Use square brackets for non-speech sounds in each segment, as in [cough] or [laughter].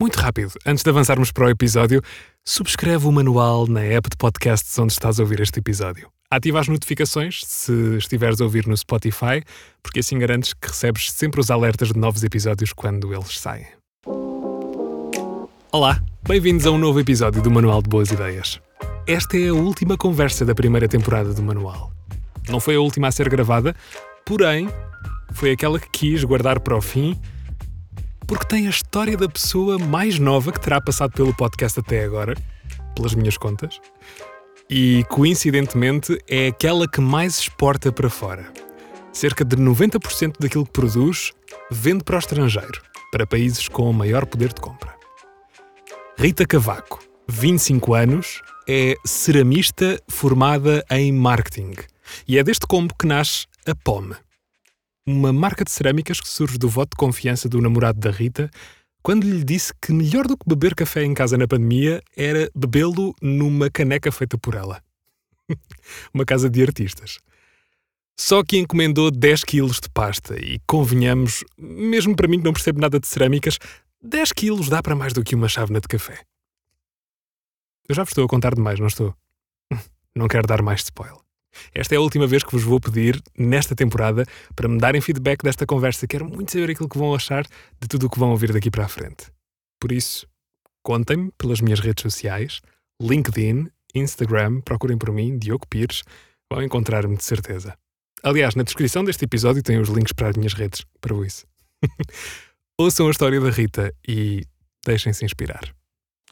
Muito rápido, antes de avançarmos para o episódio, subscreve o manual na app de podcasts onde estás a ouvir este episódio. Ativa as notificações se estiveres a ouvir no Spotify, porque assim garantes que recebes sempre os alertas de novos episódios quando eles saem. Olá, bem-vindos a um novo episódio do Manual de Boas Ideias. Esta é a última conversa da primeira temporada do manual. Não foi a última a ser gravada, porém, foi aquela que quis guardar para o fim porque tem a história da pessoa mais nova que terá passado pelo podcast até agora, pelas minhas contas, e coincidentemente é aquela que mais exporta para fora. Cerca de 90% daquilo que produz vende para o estrangeiro, para países com maior poder de compra. Rita Cavaco, 25 anos, é ceramista formada em marketing e é deste combo que nasce a POM, uma marca de cerâmicas que surge do voto de confiança do namorado da Rita quando lhe disse que melhor do que beber café em casa na pandemia era bebê-lo numa caneca feita por ela. [laughs] uma casa de artistas. Só que encomendou 10 quilos de pasta e, convenhamos, mesmo para mim que não percebo nada de cerâmicas, 10 quilos dá para mais do que uma chávena de café. Eu já vos estou a contar demais, não estou? [laughs] Não quero dar mais spoiler. Esta é a última vez que vos vou pedir, nesta temporada, para me darem feedback desta conversa. Quero muito saber aquilo que vão achar de tudo o que vão ouvir daqui para a frente. Por isso, contem-me pelas minhas redes sociais, LinkedIn, Instagram, procurem por mim, Diogo Pires, vão encontrar-me de certeza. Aliás, na descrição deste episódio tem os links para as minhas redes, para isso. [laughs] Ouçam a história da Rita e deixem-se inspirar.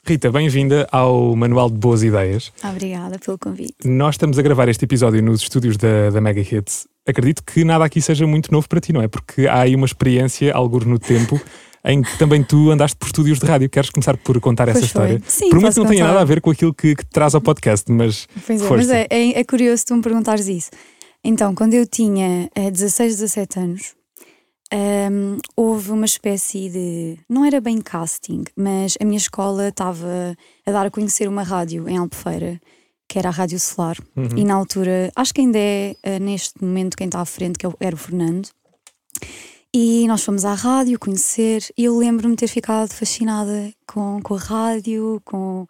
Rita, bem-vinda ao Manual de Boas Ideias. Obrigada pelo convite. Nós estamos a gravar este episódio nos estúdios da, da Mega Hits. Acredito que nada aqui seja muito novo para ti, não é? Porque há aí uma experiência, alguns no tempo, [laughs] em que também tu andaste por estúdios de rádio. Queres começar por contar pois essa foi. história? Sim, Prometo que não tenha nada a ver com aquilo que, que te traz ao podcast, mas. Pois é, mas é, é, é curioso tu me perguntares isso. Então, quando eu tinha eh, 16, 17 anos, hum, houve uma espécie de. Não era bem casting, mas a minha escola estava a dar a conhecer uma rádio em Albufeira, que era a Rádio Solar. Uhum. E na altura, acho que ainda é eh, neste momento quem está à frente, que é era o Fernando. E nós fomos à rádio conhecer, e eu lembro-me de ter ficado fascinada com, com a rádio, com,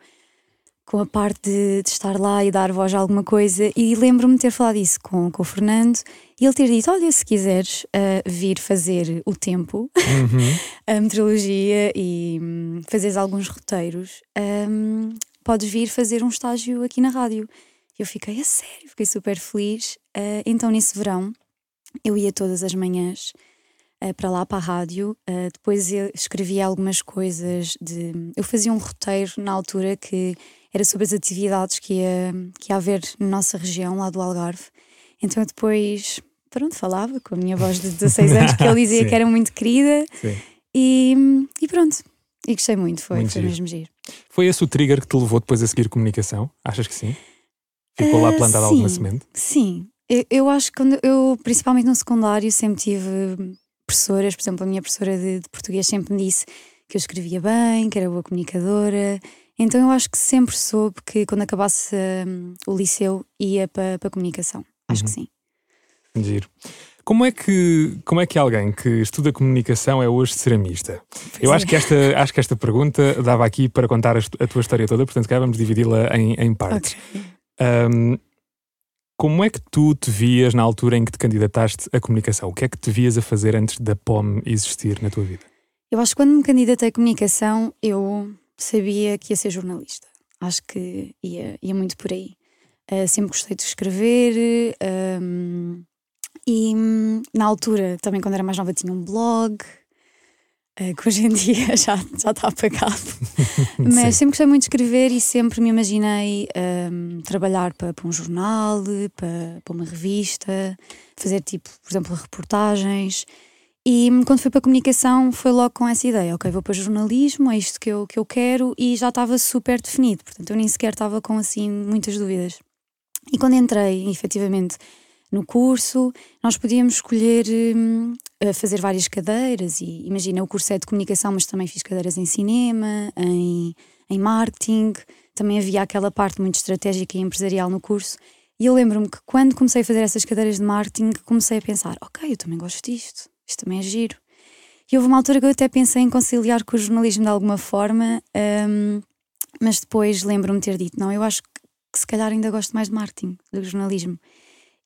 com a parte de, de estar lá e dar voz a alguma coisa. E lembro-me de ter falado isso com, com o Fernando e ele ter dito: Olha, se quiseres ah, vir fazer o tempo, Uhum. [laughs] a meteorologia e hum, fazeres alguns roteiros, hum, podes vir fazer um estágio aqui na rádio. Eu fiquei a sério, fiquei super feliz. Ah, então, nesse verão, eu ia todas as manhãs ah, para lá, para a rádio. Ah, depois eu escrevia algumas coisas. de Eu fazia um roteiro na altura que era sobre as atividades que ia, que ia haver na nossa região, lá do Algarve. Então, eu depois, pronto, falava com a minha voz de 16 anos, que ele dizia [laughs] que era muito querida. E, e pronto. E gostei muito, foi, Muito foi giro. mesmo giro. Foi esse o trigger que te levou depois a seguir comunicação? Achas que sim? Ficou lá Ah, plantada sim. alguma semente? Sim, eu, eu acho que quando eu, principalmente no secundário, sempre tive professoras, por exemplo, a minha professora de, de português sempre me disse que eu escrevia bem, que era boa comunicadora. Então eu acho que sempre soube que quando acabasse hum, o liceu ia para a comunicação. Acho Uhum. que sim. Giro. Como é, que, como é que alguém que estuda comunicação é hoje ceramista? Eu acho é. que, esta, acho que esta pergunta dava aqui para contar a, tua história toda, portanto, cá vamos dividi-la em, em partes. Ok. Ahm, como é que tu te vias na altura em que te candidataste à comunicação? O que é que te vias a fazer antes da POM existir na tua vida? Eu acho que quando me candidatei à comunicação, eu sabia que ia ser jornalista. Acho que ia, ia muito por aí. Uh, sempre gostei de escrever um, e hum, na altura, também quando era mais nova, tinha um blog. uh, que hoje em [laughs] dia já, já está apagado. [laughs] Sim. Mas sempre gostei muito de escrever e sempre me imaginei um, trabalhar para, para um jornal, para, para uma revista, fazer tipo, por exemplo, reportagens. E hum, quando fui para a comunicação foi logo com essa ideia, ok, vou para jornalismo, é isto que eu, que eu quero e já estava super definido, portanto eu nem sequer estava com assim muitas dúvidas. E quando entrei, efetivamente, no curso, nós podíamos escolher hum, fazer várias cadeiras e imagina, o curso é de comunicação, mas também fiz cadeiras em cinema, em, em marketing, também havia aquela parte muito estratégica e empresarial no curso. E eu lembro-me que quando comecei a fazer essas cadeiras de marketing, comecei a pensar, ok, eu também gosto disto, isto também é giro. E houve uma altura que eu até pensei em conciliar com o jornalismo de alguma forma, um, mas depois lembro-me ter dito: não, eu acho que, se calhar ainda gosto mais de marketing do jornalismo.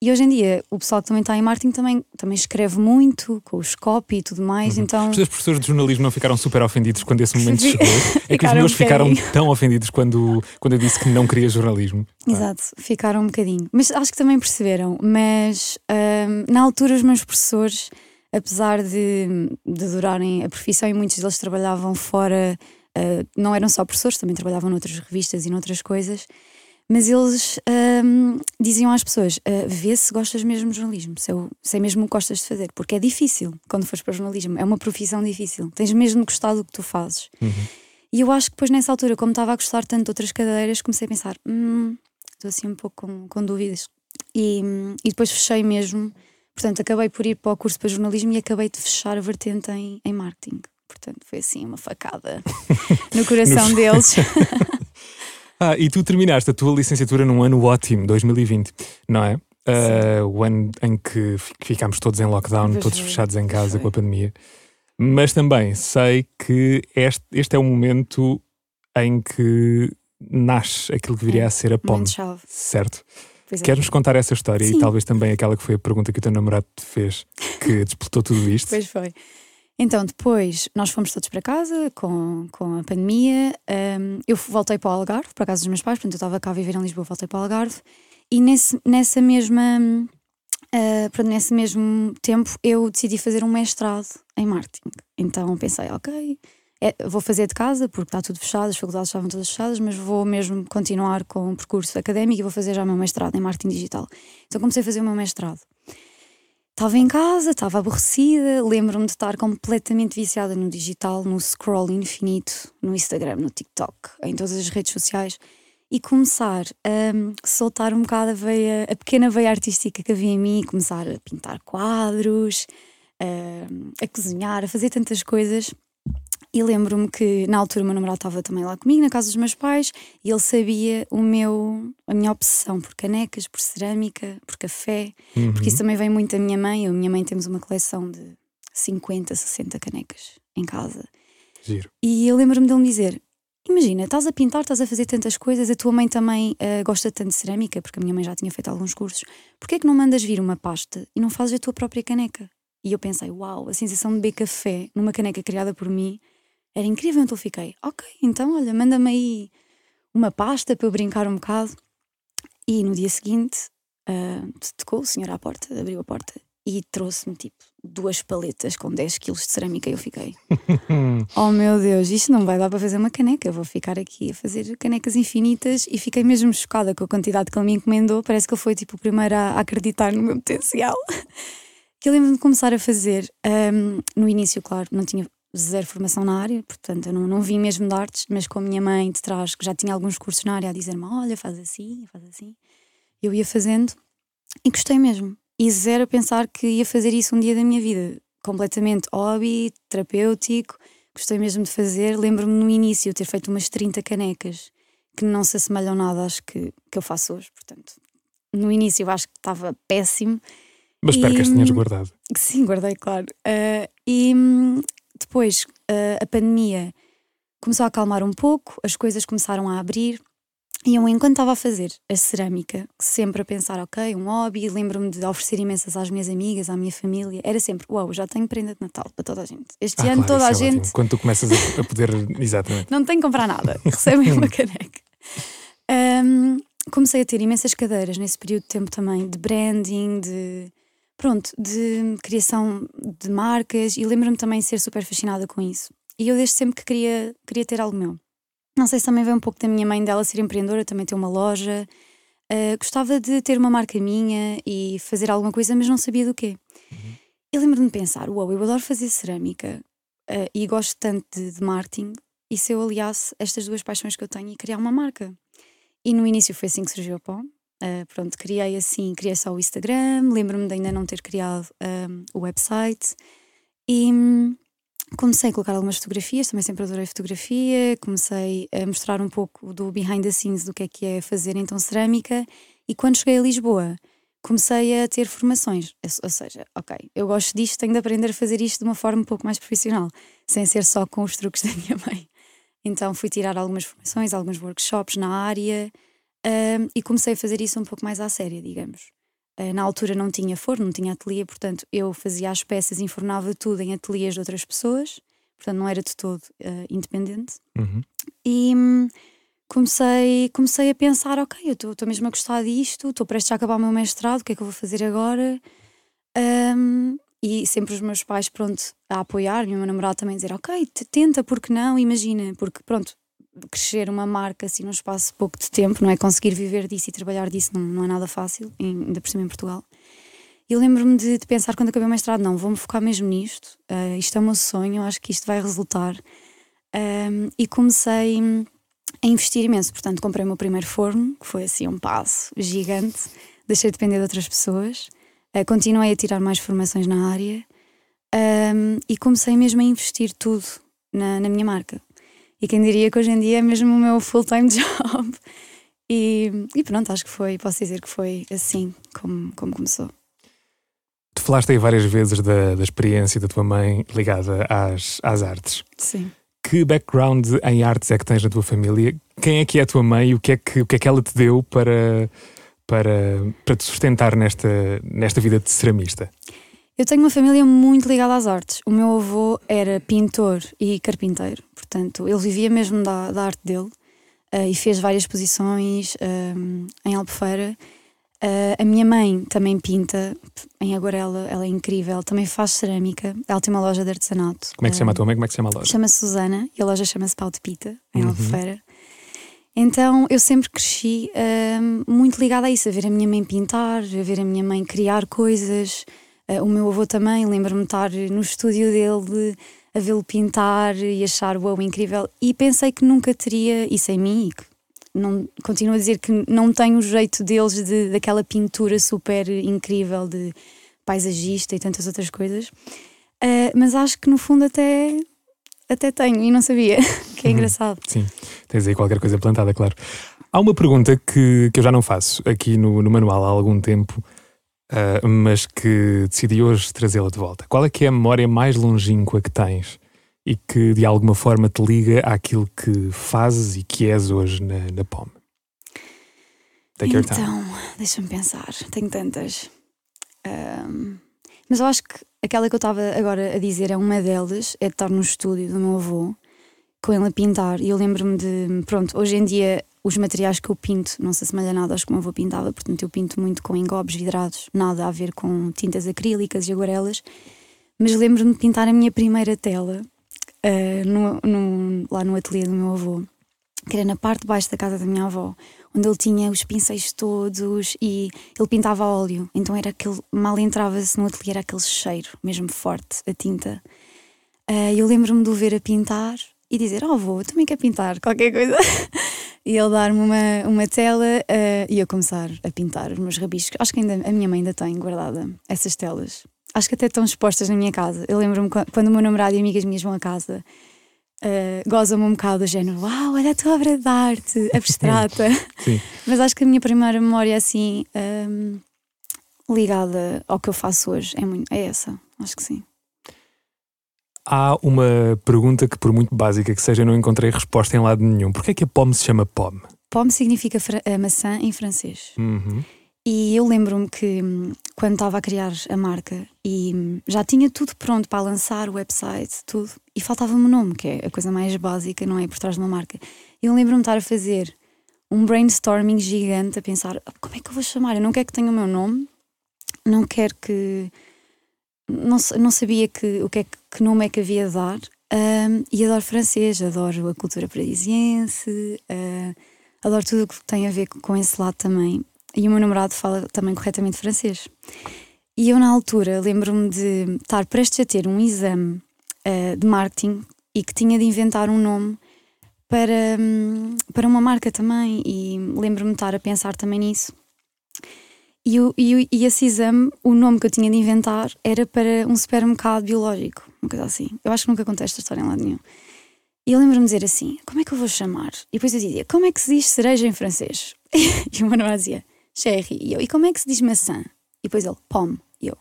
E hoje em dia, o pessoal que também está em marketing também, também escreve muito, com os copy e tudo mais. Uhum. Então... Os professores de jornalismo não ficaram super ofendidos quando esse momento [laughs] chegou. É que os meus um ficaram tão ofendidos quando, quando eu disse que não queria jornalismo. Exato, ficaram um bocadinho. Mas acho que também perceberam. Mas um, na altura, os meus professores, apesar de, de adorarem a profissão e muitos deles trabalhavam fora, uh, não eram só professores, também trabalhavam noutras revistas e noutras coisas mas eles um, diziam às pessoas: uh, vê se gostas mesmo de jornalismo, se, eu, se é mesmo o que gostas de fazer, porque é difícil quando fores para o jornalismo, é uma profissão difícil, tens mesmo de gostar do que tu fazes. Uhum. E eu acho que depois nessa altura, como estava a gostar tanto de outras cadeiras, comecei a pensar: hum, estou assim um pouco com, com dúvidas. E, e depois fechei mesmo, portanto, acabei por ir para o curso para jornalismo e acabei de fechar a vertente em, em marketing. Portanto, foi assim uma facada [laughs] no coração deles. [laughs] Ah, e tu terminaste a tua licenciatura num ano ótimo, 2020, não é? Uh, o ano em que ficámos todos em lockdown, todos fechados em casa com a pandemia. Mas também sei que este, este é o momento em que nasce aquilo que viria é, a ser a ponte. Certo? É. Queres-nos contar essa história Sim. e talvez também aquela que foi a pergunta que o teu namorado te fez, que disputou tudo isto? Pois foi. Então, depois nós fomos todos para casa com, com a pandemia. Um, eu voltei para o Algarve, para a casa dos meus pais, portanto, eu estava cá a viver em Lisboa, voltei para o Algarve. E nesse, nessa mesma. Uh, pronto, nesse mesmo tempo eu decidi fazer um mestrado em marketing. Então pensei, ok, é, vou fazer de casa porque está tudo fechado, as faculdades estavam todas fechadas, mas vou mesmo continuar com o percurso académico e vou fazer já o meu mestrado em marketing digital. Então comecei a fazer o meu mestrado. Estava em casa, estava aborrecida, lembro-me de estar completamente viciada no digital, no scroll infinito, no Instagram, no TikTok, em todas as redes sociais e começar a soltar um bocado a, veia, a pequena veia artística que havia em mim, começar a pintar quadros, a, a cozinhar, a fazer tantas coisas e lembro-me que na altura o meu namorado estava também lá comigo, na casa dos meus pais, e ele sabia o meu, a minha obsessão por canecas, por cerâmica, por café, uhum. porque isso também vem muito da minha mãe. Eu e a minha mãe temos uma coleção de 50, 60 canecas em casa. Giro. E eu lembro-me dele me dizer: Imagina, estás a pintar, estás a fazer tantas coisas, a tua mãe também uh, gosta tanto de cerâmica, porque a minha mãe já tinha feito alguns cursos. Porquê é que não mandas vir uma pasta e não fazes a tua própria caneca? E eu pensei, uau, a sensação de beber café numa caneca criada por mim era incrível, então fiquei, ok, então olha, manda-me aí uma pasta para eu brincar um bocado. E no dia seguinte uh, tocou o senhor à porta, abriu a porta e trouxe-me tipo duas paletas com 10 quilos de cerâmica e eu fiquei, [laughs] oh meu Deus, isto não vai dar para fazer uma caneca, vou ficar aqui a fazer canecas infinitas e fiquei mesmo chocada com a quantidade que ele me encomendou. Parece que ele foi tipo o primeiro a, acreditar no meu potencial. [laughs] que eu lembro-me de começar a fazer. Um, ah, no início, claro, não tinha zero formação na área, portanto eu não, não vim mesmo de artes, mas com a minha mãe de trás, que já tinha alguns cursos na área, a dizer-me: olha, faz assim, faz assim. Eu ia fazendo e gostei mesmo. E zero a pensar que ia fazer isso um dia da minha vida. Completamente hobby, terapêutico, gostei mesmo de fazer. Lembro-me no início ter feito umas 30 canecas que não se assemelham nada às que, que eu faço hoje, portanto. No início eu acho que estava péssimo. Mas espero e, que as tenhas guardado. Sim, guardei, claro. Uh, e, depois a pandemia começou a acalmar um pouco, as coisas começaram a abrir. E eu, enquanto estava a fazer a cerâmica, sempre a pensar, ok, um hobby, lembro-me de oferecer imensas às minhas amigas, à minha família, era sempre, uau, wow, já tenho prenda de Natal para toda a gente. Este ah, ano claro, toda a é gente. Ótimo. Quando tu começas a, poder. [laughs] Exatamente. Não tenho que comprar nada, recebem uma [laughs] caneca. Um, comecei a ter imensas cadeiras nesse período de tempo também, de branding, de pronto, de criação de marcas e lembro-me também de ser super fascinada com isso. E eu desde sempre que queria, queria ter algo meu. Não sei se também vem um pouco da minha mãe dela ser empreendedora, também ter uma loja. Uh, gostava de ter uma marca minha e fazer alguma coisa, mas não sabia do quê. Uhum. E lembro-me de pensar: uau, eu adoro fazer cerâmica uh, e gosto tanto de, de marketing. E se eu aliasse estas duas paixões que eu tenho e criar uma marca? E no início foi assim que surgiu a Pó. Uh, pronto, criei assim, criei só o Instagram, lembro-me de ainda não ter criado um, o website e hum, comecei a colocar algumas fotografias, também sempre adorei fotografia, comecei a mostrar um pouco do behind the scenes do que é que é fazer então cerâmica e quando cheguei a Lisboa comecei a ter formações. Ou seja, ok, eu gosto disto, tenho de aprender a fazer isto de uma forma um pouco mais profissional, sem ser só com os truques [laughs] da minha mãe. Então fui tirar algumas formações, alguns workshops na área um, e comecei a fazer isso um pouco mais à séria, digamos. Uh, na altura não tinha forno, não tinha ateliê, portanto eu fazia as peças, enfornava tudo em ateliês de outras pessoas, portanto não era de todo uh, independente. Uhum. E hum, comecei, comecei a pensar: ok, eu estou mesmo a gostar disto, estou prestes a acabar o meu mestrado, o que é que eu vou fazer agora? Um, e sempre os meus pais, pronto, a apoiar, e o meu namorado também a dizer: ok, tenta, porque não? Imagina, porque pronto, crescer uma marca assim num espaço pouco de tempo, não é? Conseguir viver disso e trabalhar disso não, não é nada fácil, ainda por cima em Portugal. Eu lembro-me de, de, pensar quando acabei o mestrado: não, vou-me focar mesmo nisto, uh, isto é o meu sonho, acho que isto vai resultar. Um, e comecei a investir imenso, portanto, comprei o meu primeiro forno, que foi assim um passo gigante, deixei de depender de outras pessoas, uh, continuei a tirar mais formações na área um, e comecei mesmo a investir tudo na, na minha marca. E quem diria que hoje em dia é mesmo o meu full-time [laughs] job. E, e, pronto, acho que foi, posso dizer que foi assim como, como começou. Tu falaste aí várias vezes da, da experiência da tua mãe ligada às, às artes. Sim. Que background em artes é que tens na tua família? Quem é que é a tua mãe e o que é que, o que, é que ela te deu para, para, para te sustentar nesta, nesta vida de ceramista? Eu tenho uma família muito ligada às artes. O meu avô era pintor e carpinteiro, portanto, ele vivia mesmo da, da arte dele uh, e fez várias exposições uh, em Albufeira. Uh, a minha mãe também pinta em Aguarela, ela é incrível, também faz cerâmica. Ela tem uma loja de artesanato. Como é que se chama a tua mãe? Como é que se chama a loja? Chama-se Susana e a loja chama-se Pau de Pita, em uhum. Albufeira. Então eu sempre cresci muito ligada a isso, a ver a minha mãe pintar, a ver a minha mãe criar coisas. Uh, o meu avô também, lembro-me de estar no estúdio dele a vê-lo pintar e achar uau, incrível. E pensei que nunca teria isso em mim e que não, continuo a dizer que não tenho o jeito deles de, daquela pintura super incrível de paisagista e tantas outras coisas. Uh, mas acho que no fundo até, até tenho e não sabia, [laughs] que é uhum. engraçado. Sim, tens aí qualquer coisa plantada, claro. Há uma pergunta que, que eu já não faço aqui no, no manual há algum tempo uh, mas que decidi hoje trazê-la de volta. Qual é que é a memória mais longínqua que tens e que de alguma forma te liga àquilo que fazes e que és hoje na, na POM? Take então, deixa-me pensar, tenho tantas. Um, mas eu acho que aquela que eu estava agora a dizer é uma delas, é de estar no estúdio do meu avô, com ele a pintar. E eu lembro-me de, pronto, hoje em dia os materiais que eu pinto não se assemelha nada aos que o meu avô pintava, portanto eu pinto muito com engobes vidrados, nada a ver com tintas acrílicas e aguarelas. Mas lembro-me de pintar a minha primeira tela uh, no, no, lá no ateliê do meu avô, que era na parte de baixo da casa da minha avó, onde ele tinha os pincéis todos e ele pintava a óleo. Então era aquele, mal entrava-se no ateliê, era aquele cheiro mesmo forte, a tinta. Uh, eu lembro-me de o ver a pintar e dizer: Oh, avô, também quer pintar qualquer coisa. [laughs] e ele dar-me uma, uma tela uh, e eu começar a pintar os meus rabiscos. Acho que ainda a minha mãe ainda tem guardada essas telas. Acho que até estão expostas na minha casa. Eu lembro-me quando o meu namorado e amigas minhas vão a casa, uh, gozam-me um bocado do género: Uau, olha a tua obra de arte [laughs] abstrata. Sim. Mas acho que a minha primeira memória assim, um, ligada ao que eu faço hoje, é, muito, é essa. Acho que sim. Há uma pergunta que, por muito básica que seja, não encontrei resposta em lado nenhum. Porquê é que a pomme se chama pomme? Pomme significa maçã em francês. Uhum. E eu lembro-me que quando estava a criar a marca e já tinha tudo pronto para lançar o website, tudo, e faltava-me o nome, que é a coisa mais básica, não é? Por trás de uma marca. Eu lembro-me de estar a fazer um brainstorming gigante, a pensar como é que eu vou chamar? Eu não quero que tenha o meu nome, não quero que não, não sabia que, o que, é, que nome é que havia de dar. Um, e adoro francês, adoro a cultura parisiense, uh, adoro tudo o que tem a ver com esse lado também. E o meu namorado fala também corretamente francês. E eu, na altura, lembro-me de estar prestes a ter um exame uh, de marketing e que tinha de inventar um nome para, um, para uma marca também. E lembro-me de estar a pensar também nisso. E, o, e, e esse exame, o nome que eu tinha de inventar era para um supermercado biológico, uma coisa assim. Eu acho que nunca contei esta história em lado nenhum. E eu lembro-me dizer assim: como é que eu vou chamar? E depois eu dizia: como é que se diz cereja em francês? [laughs] e o namorado dizia: cherry. E eu, e como é que se diz maçã? E depois ele, pom. E eu,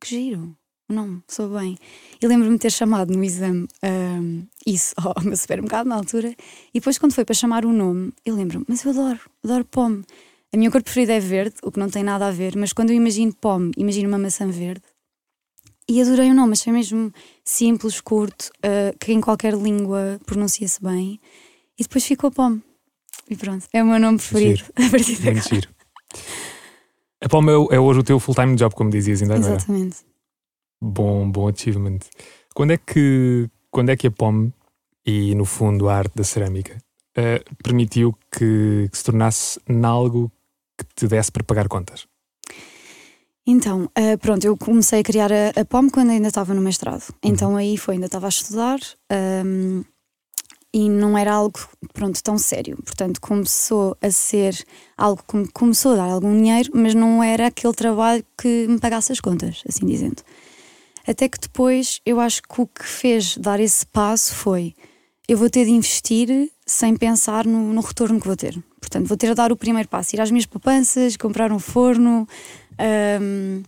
que giro. Não, sou bem. E lembro-me de ter chamado no exame um, isso ao meu supermercado na altura. E depois, quando foi para chamar o nome, eu lembro-me, mas eu adoro, adoro pom. A minha cor preferida é verde, o que não tem nada a ver, mas quando eu imagino pom, imagino uma maçã verde. E adorei o nome, achei mesmo simples, curto, uh, que em qualquer língua pronuncia-se bem. E depois ficou pom. E pronto, é o meu nome preferido [laughs] a partir de agora. Giro. A POM é, é, hoje o teu full-time job, como dizias ainda agora. Exatamente. Bom, bom achievement. Quando é que, quando é que a POM e, no fundo, a arte da cerâmica uh, permitiu que, que se tornasse algo que te desse para pagar contas? Então, uh, pronto, eu comecei a criar a, a POM quando ainda estava no mestrado. Uhum. Então aí foi, ainda estava a estudar um, e não era algo, pronto, tão sério. Portanto, começou a ser algo que começou a dar algum dinheiro, mas não era aquele trabalho que me pagasse as contas, assim dizendo. Até que depois eu acho que o que fez dar esse passo foi eu vou ter de investir sem pensar no, no retorno que vou ter. Portanto, vou ter de dar o primeiro passo, ir às minhas poupanças, comprar um forno, um,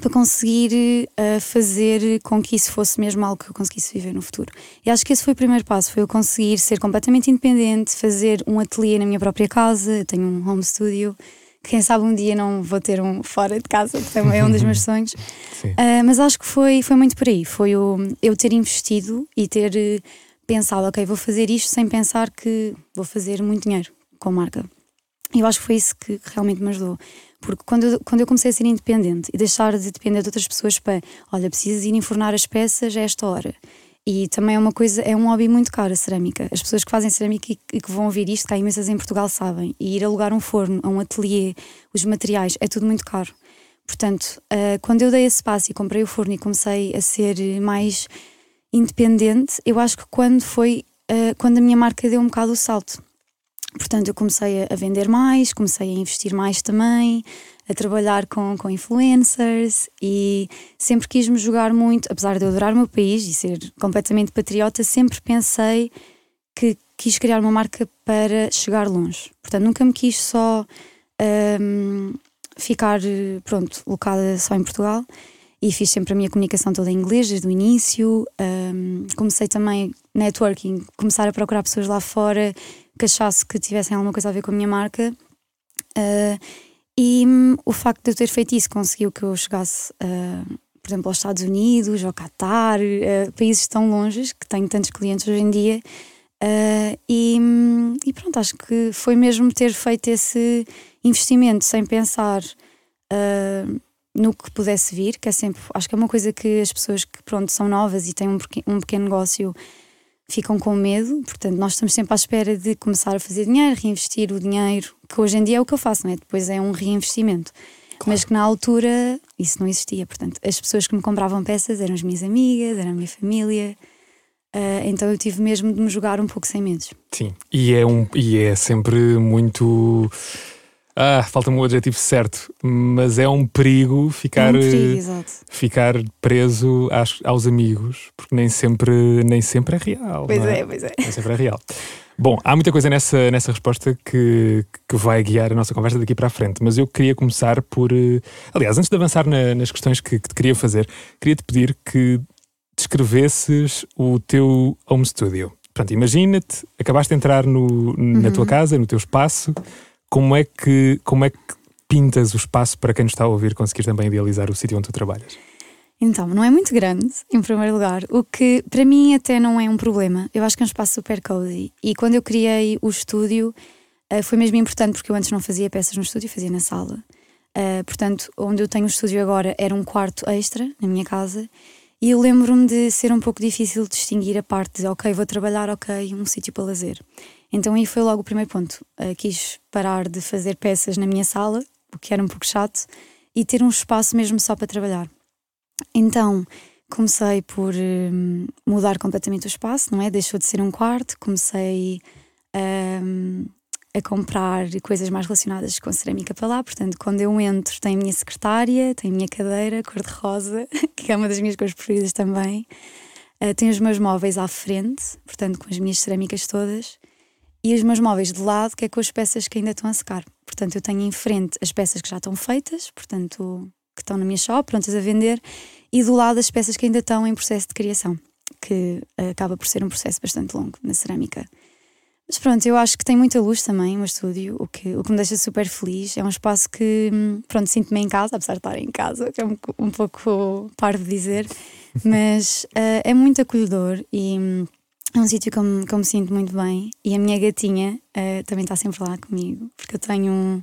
para conseguir uh, fazer com que isso fosse mesmo algo que eu conseguisse viver no futuro. E acho que esse foi o primeiro passo, foi eu conseguir ser completamente independente, fazer um ateliê na minha própria casa, tenho um home studio, quem sabe um dia não vou ter um fora de casa, que também é um dos meus [laughs] sonhos. Uh, mas acho que foi, foi muito por aí, foi o, eu ter investido e ter uh, pensado, ok, vou fazer isto sem pensar que vou fazer muito dinheiro com a marca. E eu acho que foi isso que realmente me ajudou. Porque quando eu, quando eu comecei a ser independente e deixar de depender de outras pessoas para, olha, precisas ir enfornar as peças a esta hora. E também é uma coisa, é um hobby muito caro a cerâmica. As pessoas que fazem cerâmica e, e que vão ouvir isto, há imensas em Portugal, sabem. E ir alugar um forno, a um ateliê, os materiais, é tudo muito caro. Portanto, uh, quando eu dei esse passo e comprei o forno e comecei a ser mais independente, eu acho que quando foi uh, quando a minha marca deu um bocado o salto. Portanto, eu comecei a vender mais, comecei a investir mais também, a trabalhar com, com influencers e sempre quis me jogar muito, apesar de eu adorar o meu país e ser completamente patriota, sempre pensei que quis criar uma marca para chegar longe. Portanto, nunca me quis só um, ficar, pronto, locada só em Portugal e fiz sempre a minha comunicação toda em inglês desde o início. Um, comecei também networking, começar a procurar pessoas lá fora que achasse que tivessem alguma coisa a ver com a minha marca. Uh, e um, o facto de eu ter feito isso conseguiu que eu chegasse, uh, por exemplo, aos Estados Unidos, ao Qatar, uh, países tão longes que tenho tantos clientes hoje em dia. E, um, e, pronto, acho que foi mesmo ter feito esse investimento sem pensar no que pudesse vir, que é sempre, acho que é uma coisa que as pessoas que pronto, são novas e têm um, um pequeno negócio ficam com medo, portanto, nós estamos sempre à espera de começar a fazer dinheiro, reinvestir o dinheiro, que hoje em dia é o que eu faço, não é? Depois é um reinvestimento. Claro. Mas que na altura isso não existia. Portanto, as pessoas que me compravam peças eram as minhas amigas, era a minha família. Uh, então eu tive mesmo de me jogar um pouco sem medos. Sim, e é, um, e é sempre muito ah, falta-me o adjetivo certo, mas é um perigo ficar, é um perigo, eh, ficar preso aos, aos, amigos, porque nem sempre, nem sempre é real. Pois é? é, pois é. Nem sempre é real. Bom, há muita coisa nessa, nessa resposta que, que vai guiar a nossa conversa daqui para a frente, mas eu queria começar por. Eh, aliás, antes de avançar na, nas questões que, que te queria fazer, queria te pedir que descrevesses o teu home studio. Portanto, imagina-te, acabaste de entrar no, na uhum. tua casa, no teu espaço como é que, como é que pintas o espaço para quem nos está a ouvir conseguir também idealizar o sítio onde tu trabalhas? Então, não é muito grande, em primeiro lugar, o que para mim até não é um problema. Eu acho que é um espaço super cozy. E quando eu criei o estúdio, uh, foi mesmo importante porque eu antes não fazia peças no estúdio, fazia na sala. Uh, portanto, onde eu tenho o estúdio agora era um quarto extra na minha casa. E eu lembro-me de ser um pouco difícil distinguir a parte de, ok, vou trabalhar, ok, um sítio para lazer. Então aí foi logo o primeiro ponto. Uh, quis parar de fazer peças na minha sala, o que era um pouco chato, e ter um espaço mesmo só para trabalhar. Então comecei por uh, mudar completamente o espaço, não é? Deixou de ser um quarto, comecei uh, a comprar coisas mais relacionadas com cerâmica para lá. Portanto, quando eu entro, tem a minha secretária, tem a minha cadeira cor-de-rosa, [laughs] que é uma das minhas cores preferidas também. Uh, tenho os meus móveis à frente, portanto, com as minhas cerâmicas todas. E os meus móveis de lado, que é com as peças que ainda estão a secar. Portanto, eu tenho em frente as peças que já estão feitas, portanto, que estão na minha shop, prontas a vender, e do lado as peças que ainda estão em processo de criação, que uh, acaba por ser um processo bastante longo na cerâmica. Mas pronto, eu acho que tem muita luz também, o meu estúdio, o que, o que me deixa super feliz. É um espaço que, hum, pronto, sinto-me em casa, apesar de estar em casa, que é um, um pouco parvo dizer, mas uh, é muito acolhedor e hum, é um sítio que eu, me, que eu me sinto muito bem. E a minha gatinha uh, também está sempre lá comigo, porque eu tenho um,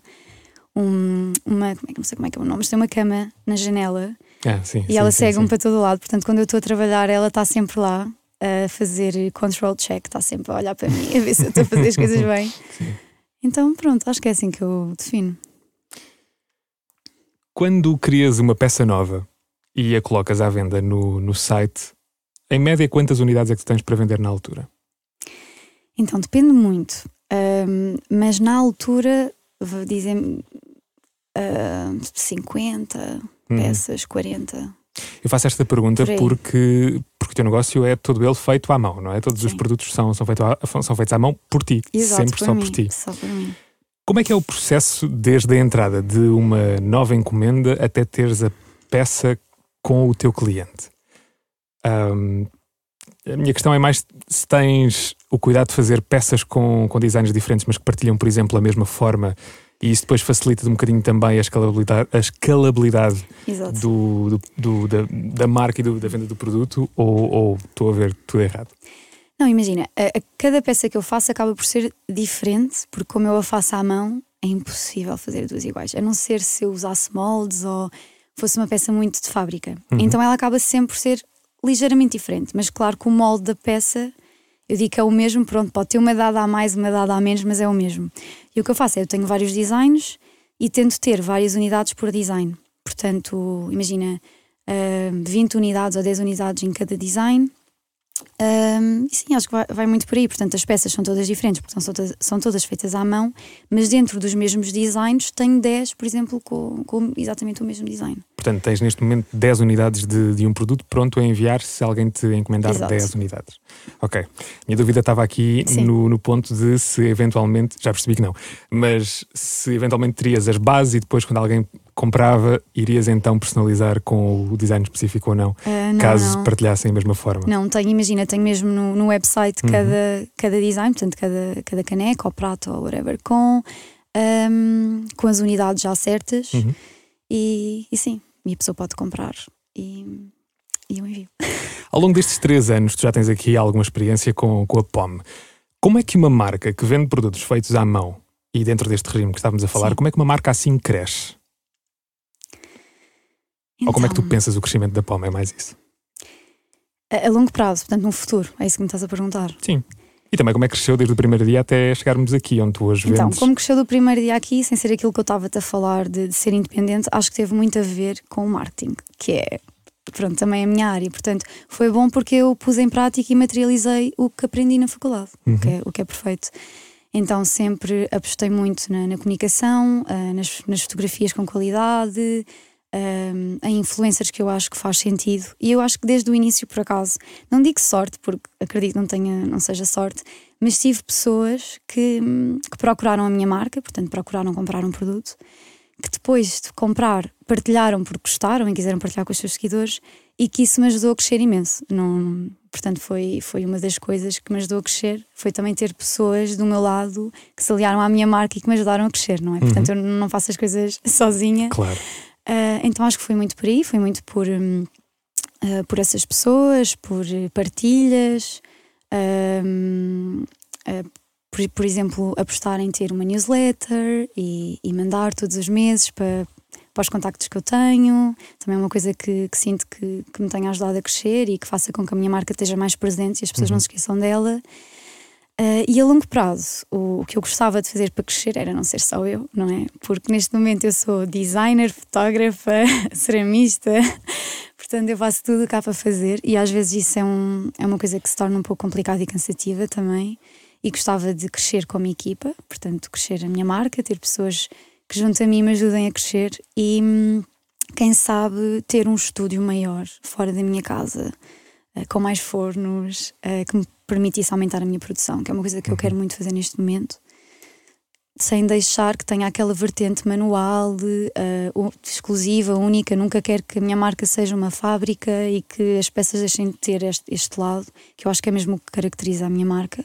um, uma, como é que não sei como é que é o nome, mas tem uma cama na janela. Ah, sim, e sim, ela sim, segue-me sim. para todo lado, portanto, quando eu estou a trabalhar, ela está sempre lá a fazer control check, está sempre a olhar para mim, a ver se eu estou a fazer as coisas [laughs] bem. Então, pronto, acho que é assim que eu defino. Quando crias uma peça nova e a colocas à venda no, no site, em média, quantas unidades é que tens para vender na altura? Então, depende muito, Ahm, mas na altura, vou dizer ah, 50 Hum. peças, 40. Eu faço esta pergunta Por porque, porque o teu negócio é todo ele feito à mão, não é? Todos os Sim. produtos são, são, feito à- são feitos à mão por ti, Exato, sempre por só mim, por ti. Só por mim. Como é que é o processo desde a entrada de uma nova encomenda até teres a peça com o teu cliente? Ahm, a minha questão é mais se tens o cuidado de fazer peças com, com designs diferentes, mas que partilham, por exemplo, a mesma forma, e isso depois facilita um bocadinho também a escalabilidade, a escalabilidade do, do- do- da, da marca e da venda do produto, ou, ou estou a ver tudo errado? Não, imagina, a, a cada peça que eu faço acaba por ser diferente, porque como eu a faço à mão, é impossível fazer duas iguais, a não ser se eu usasse moldes ou fosse uma peça muito de fábrica. Uhum. Então ela acaba sempre por ser ligeiramente diferente, mas claro que o molde da peça, eu digo que é o mesmo, pronto, pode ter uma dada a mais, uma dada a menos, mas é o mesmo. E o que eu faço é, eu tenho vários designs e tento ter várias unidades por design. Portanto, imagina, ah, 20 unidades ou 10 unidades em cada design. Um, sim, acho que vai, vai muito por aí. Portanto, as peças são todas diferentes, porque são todas, são todas feitas à mão, mas dentro dos mesmos designs tenho 10, por exemplo, com, com exatamente o mesmo design. Portanto, tens neste momento 10 unidades de, de um produto pronto a enviar se alguém te encomendar Exato. 10 unidades. Ok. Minha dúvida estava aqui no, no ponto de se eventualmente, já percebi que não, mas se eventualmente terias as bases e depois quando alguém comprava, irias então personalizar com o design específico ou não, Ah, não, caso não. partilhassem a mesma forma. Não, tenho, imagina, tenho mesmo no, no website Uhum. cada, cada design, portanto, cada, cada caneca ou prato ou whatever, com, um, com as unidades já certas Uhum. e, e sim, e a pessoa pode comprar e, e eu envio. Ao longo destes três anos, tu já tens aqui alguma experiência com, com a POM. Como é que uma marca que vende produtos feitos à mão e dentro deste regime que estávamos a falar, Sim. como é que uma marca assim cresce? Ou como é que tu Então, pensas o crescimento da POM? É mais isso? A, a longo prazo, portanto, no futuro, é isso que me estás a perguntar. Sim. E também como é que cresceu desde o primeiro dia até chegarmos aqui, onde tu hoje Então, vendes. como cresceu do primeiro dia aqui, sem ser aquilo que eu estava-te a falar de, de ser independente, acho que teve muito a ver com o marketing, que é, pronto, também a minha área. Portanto, foi bom porque eu pus em prática e materializei o que aprendi na faculdade, Uhum. o, que é, o que é perfeito. Então, sempre apostei muito na, na comunicação, ah, nas, nas fotografias com qualidade, ah, em influencers que eu acho que faz sentido. E eu acho que desde o início, por acaso, não digo sorte, porque acredito que não, tenha, não seja sorte, mas tive pessoas que, que procuraram a minha marca, portanto, procuraram comprar um produto, que depois de comprar partilharam porque gostaram e quiseram partilhar com os seus seguidores e que isso me ajudou a crescer imenso. Não, portanto, foi, foi uma das coisas que me ajudou a crescer, foi também ter pessoas do meu lado que se aliaram à minha marca e que me ajudaram a crescer, não é? Portanto, eu não faço as coisas sozinha. Claro. Ah, então acho que foi muito por aí, foi muito por, ah, por essas pessoas, por eh, partilhas, ah, por, por exemplo, apostar em ter uma newsletter e, e mandar todos os meses para, para os contactos que eu tenho. Também é uma coisa que, que sinto que, que me tenha ajudado a crescer e que faça com que a minha marca esteja mais presente e as pessoas Uhum. não se esqueçam dela. Ah, e a longo prazo, o, o que eu gostava de fazer para crescer era não ser só eu, não é? Porque neste momento eu sou designer, fotógrafa, [laughs] ceramista, [laughs] portanto eu faço tudo o que há para fazer e às vezes isso é, um, é uma coisa que se torna um pouco complicada e cansativa também. E gostava de crescer como equipa, portanto, crescer a minha marca, ter pessoas que junto a mim me ajudem a crescer e, hum, quem sabe, ter um estúdio maior fora da minha casa uh, com mais fornos, uh, que me permitisse aumentar a minha produção, que é uma coisa que eu Uhum. quero muito fazer neste momento, sem deixar que tenha aquela vertente manual, uh, exclusiva, única. Nunca quero que a minha marca seja uma fábrica e que as peças deixem de ter este, este lado, que eu acho que é mesmo o que caracteriza a minha marca,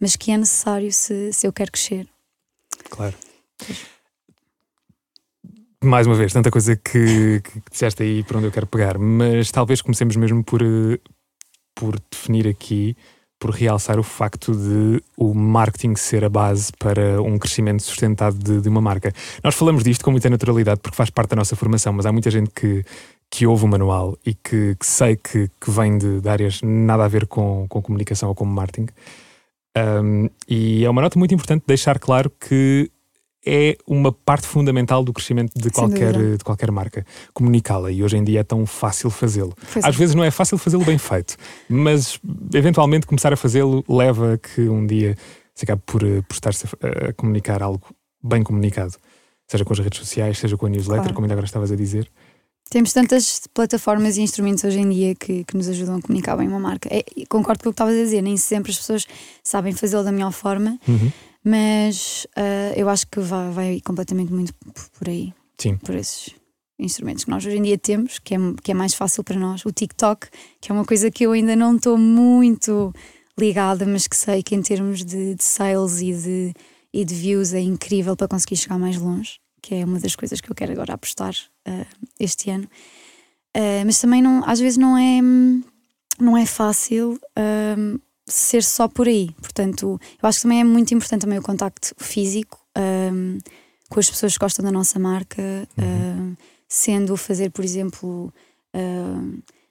mas que é necessário se, se eu quero crescer. Claro. Mais uma vez, tanta coisa que, que disseste aí para onde eu quero pegar, mas talvez comecemos mesmo por, eh, por definir aqui, por realçar o facto de o marketing ser a base para um crescimento sustentado de, de uma marca. Nós falamos disto com muita naturalidade porque faz parte da nossa formação, mas há muita gente que, que ouve o manual e que, que sei que, que vem de, de áreas nada a ver com, com comunicação ou com marketing. Um, e é uma nota muito importante deixar claro que é uma parte fundamental do crescimento de Sem qualquer, dúvida. de qualquer marca, comunicá-la. E hoje em dia é tão fácil fazê-lo. Pois é. Às vezes não é fácil fazê-lo bem feito, mas eventualmente começar a fazê-lo leva a que um dia se acabe por, eh, por estar-se a, a comunicar algo bem comunicado. Seja com as redes sociais, seja com a newsletter, Claro. como ainda agora estavas a dizer. Temos tantas plataformas e instrumentos hoje em dia que, que nos ajudam a comunicar bem uma marca. É, concordo com o que estavas a dizer, nem sempre as pessoas sabem fazê-lo da melhor forma, Uhum. Mas ah, eu acho que vai, vai completamente muito por aí, Sim. por esses instrumentos que nós hoje em dia temos, que é, que é mais fácil para nós. O TikTok, que é uma coisa que eu ainda não estou muito ligada, mas que sei que em termos de, de sales e de, e de views é incrível para conseguir chegar mais longe, que é uma das coisas que eu quero agora apostar ah, este ano. Ah, mas também não, às vezes não é, não é fácil ah, ser só por aí. Portanto, eu acho que também é muito importante também o contacto físico ah, com as pessoas que gostam da nossa marca, ah, sendo fazer, por exemplo, ah,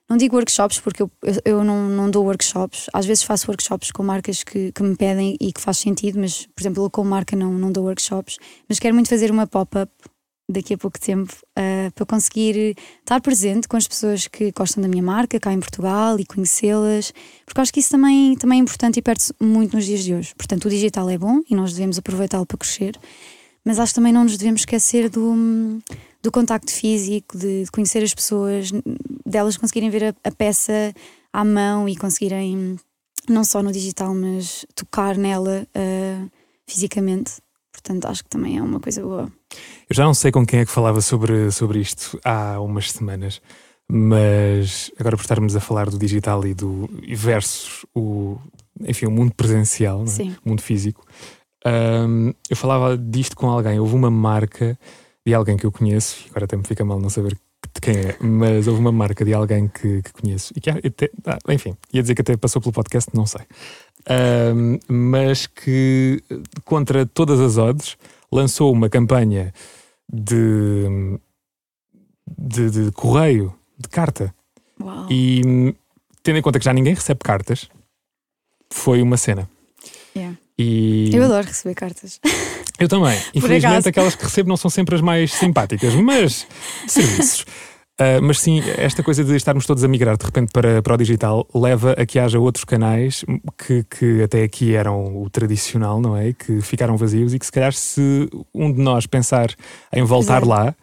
não digo workshops porque eu, eu, eu não, não dou workshops. Às vezes faço workshops com marcas que, que me pedem e que faz sentido, mas, por exemplo, eu com marca não, não dou workshops. Mas quero muito fazer uma pop-up daqui a pouco tempo ah, para conseguir estar presente com as pessoas que gostam da minha marca cá em Portugal e conhecê-las, porque acho que isso também, também é importante e perde-se muito nos dias de hoje. Portanto, o digital é bom e nós devemos aproveitá-lo para crescer, mas acho que também não nos devemos esquecer do, do contacto físico, de, de conhecer as pessoas, delas conseguirem ver a, a peça à mão e conseguirem, não só no digital, mas tocar nela ah, fisicamente. Portanto, acho que também é uma coisa boa. Eu já não sei com quem é que falava sobre, sobre isto há umas semanas, mas agora por estarmos a falar do digital e do e versus o, enfim, o mundo presencial, é? O mundo físico, hum, eu falava disto com alguém. Houve uma marca de alguém que eu conheço, agora até me fica mal não saber de quem é, mas houve uma marca de alguém que, que conheço e que até, ah, enfim, ia dizer que até passou pelo podcast, não sei. Hum, mas que contra todas as odds lançou uma campanha de, de, de correio, de carta. Uau! E tendo em conta que já ninguém recebe cartas, foi uma cena. Yeah. E Eu adoro receber cartas. [laughs] eu também. acaso. Infelizmente, aquelas que recebo não são sempre as mais simpáticas, mas [laughs] serviços. Ah, mas sim, esta coisa de estarmos todos a migrar de repente para, para o digital leva a que haja outros canais que, que até aqui eram o tradicional, não é? Que ficaram vazios e que se calhar se um de nós pensar em voltar Exato. lá,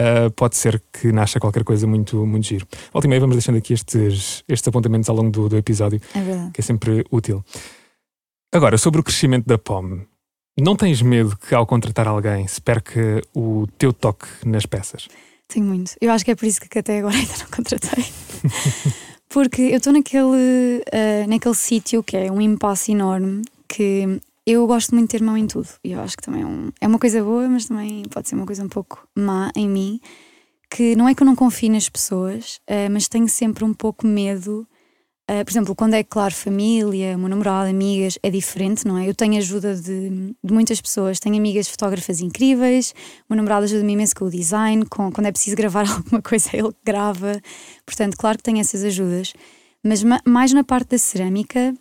ah, pode ser que nasça qualquer coisa muito, muito giro. Volta e meia vamos deixando aqui estes, estes apontamentos ao longo do, do episódio, É que é sempre útil. Agora, sobre o crescimento da POM, não tens medo que ao contratar alguém se perca o teu toque nas peças? Tenho muito. Eu acho que é por isso que até agora [laughs] ainda não contratei. Porque eu estou naquele, ah, naquele sítio que é um impasse enorme que eu gosto muito de ter mão em tudo. E eu acho que também é, um- é uma coisa boa, mas também pode ser uma coisa um pouco má em mim. Que não é que eu não confie nas pessoas, ah, mas tenho sempre um pouco medo. Ah, por exemplo, quando é, claro, família, meu namorado, amigas, é diferente, não é? Eu tenho ajuda de, de muitas pessoas. Tenho amigas fotógrafas incríveis, meu namorado ajuda-me imenso com o design, com, quando é preciso [laughs] gravar alguma coisa, ele grava. Portanto, claro que tenho essas ajudas. Mas ma- mais na parte da cerâmica,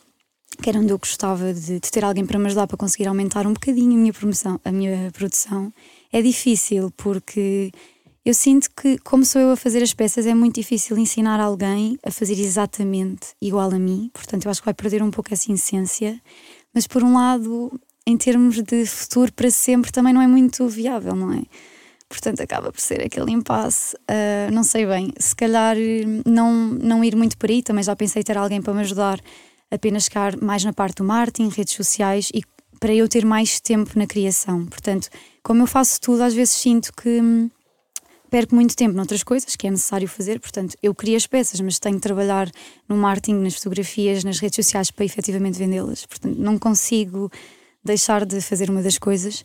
que era onde eu gostava de, de ter alguém para me ajudar para conseguir aumentar um bocadinho a minha, promoção, a minha produção, é difícil porque eu sinto que, como sou eu a fazer as peças, é muito difícil ensinar alguém a fazer exatamente igual a mim. Portanto, eu acho que vai perder um pouco essa essência. Mas, por um lado, em termos de futuro para sempre, também não é muito viável, não é? portanto acaba por ser aquele impasse. Uh, não sei bem, se calhar não, não ir muito por aí, também já pensei ter alguém para me ajudar apenas ficar mais na parte do marketing, redes sociais e para eu ter mais tempo na criação. Portanto, como eu faço tudo, às vezes sinto que hum, perco muito tempo noutras coisas que é necessário fazer. Portanto, eu crio as peças, mas tenho de trabalhar no marketing, nas fotografias, nas redes sociais para efetivamente vendê-las. Portanto, não consigo deixar de fazer uma das coisas.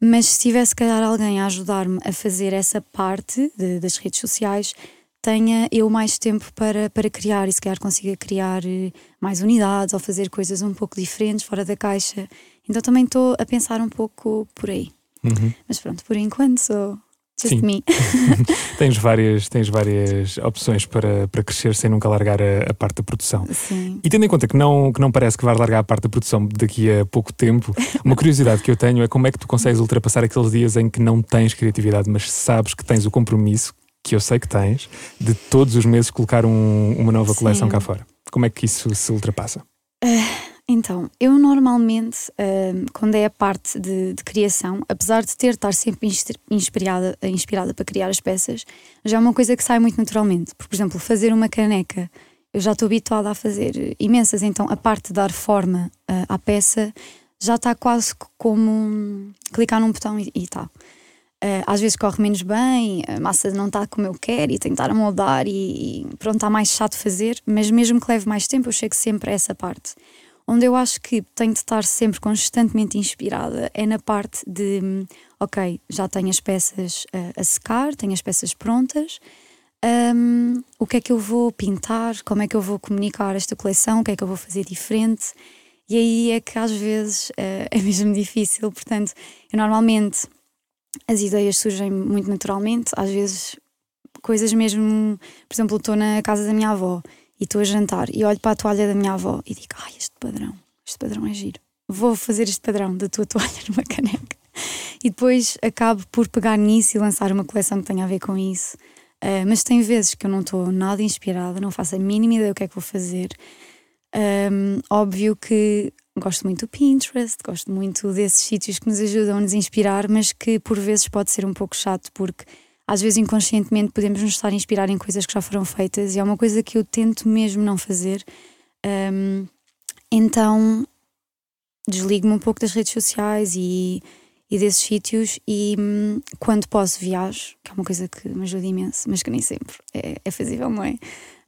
Mas se tivesse, calhar, alguém a ajudar-me a fazer essa parte de, das redes sociais, tenha eu mais tempo para, para criar e se calhar consiga criar eh, mais unidades ou fazer coisas um pouco diferentes, fora da caixa. Então também estou a pensar um pouco por aí. Uhum. Mas pronto, por enquanto sou just Sim. me. [laughs] tens, várias, tens várias opções para, para crescer sem nunca largar a, a, parte da produção. Sim. E tendo em conta que não, que não parece que vais largar a parte da produção daqui a pouco tempo, [laughs] uma curiosidade que eu tenho é como é que tu consegues ultrapassar aqueles dias em que não tens criatividade, mas sabes que tens o compromisso que eu sei que tens, de todos os meses colocar um, uma nova Sim. coleção cá fora. Como é que isso se ultrapassa? Uh, então, eu normalmente, quando é a parte de, de, criação, apesar de ter estar sempre inspirada, inspirada para criar as peças, já é uma coisa que sai muito naturalmente. Por exemplo, fazer uma caneca, eu já estou habituada a fazer imensas, então a parte de dar forma uh, à peça já está quase como clicar num botão e, e tal. Uh, às vezes corre menos bem, a massa não está como eu quero e a moldar e, e pronto, está mais chato fazer, mas mesmo que leve mais tempo, eu chego sempre a essa parte. Onde eu acho que tenho de estar sempre constantemente inspirada é na parte de, ok, já tenho as peças a, a secar, tenho as peças prontas, um, o que é que eu vou pintar, como é que eu vou comunicar esta coleção, o que é que eu vou fazer diferente. E aí é que às vezes uh, [laughs] é mesmo difícil, portanto, eu normalmente as ideias surgem muito naturalmente, às vezes coisas mesmo, por exemplo, estou na casa da minha avó e estou a jantar e olho para a toalha da minha avó e digo, ai, este padrão, este padrão é giro. Vou fazer este padrão da tua [laughs] toalha numa caneca. E depois acabo por pegar nisso e lançar uma coleção que tenha a ver com isso. Uh, mas tem vezes que eu não estou nada inspirada, não faço a mínima ideia do que é que vou fazer. Um, óbvio que gosto muito do Pinterest, gosto muito desses sítios que nos ajudam a nos inspirar, mas que por vezes pode ser um pouco chato porque às vezes inconscientemente podemos nos estar a inspirar em coisas que já foram feitas e é uma coisa que eu tento mesmo não fazer. Um, então desligo-me um pouco das redes sociais e, e desses sítios e hum, quando posso viajo, que é uma coisa que me ajuda imenso, mas que nem sempre é, é fazível, não é?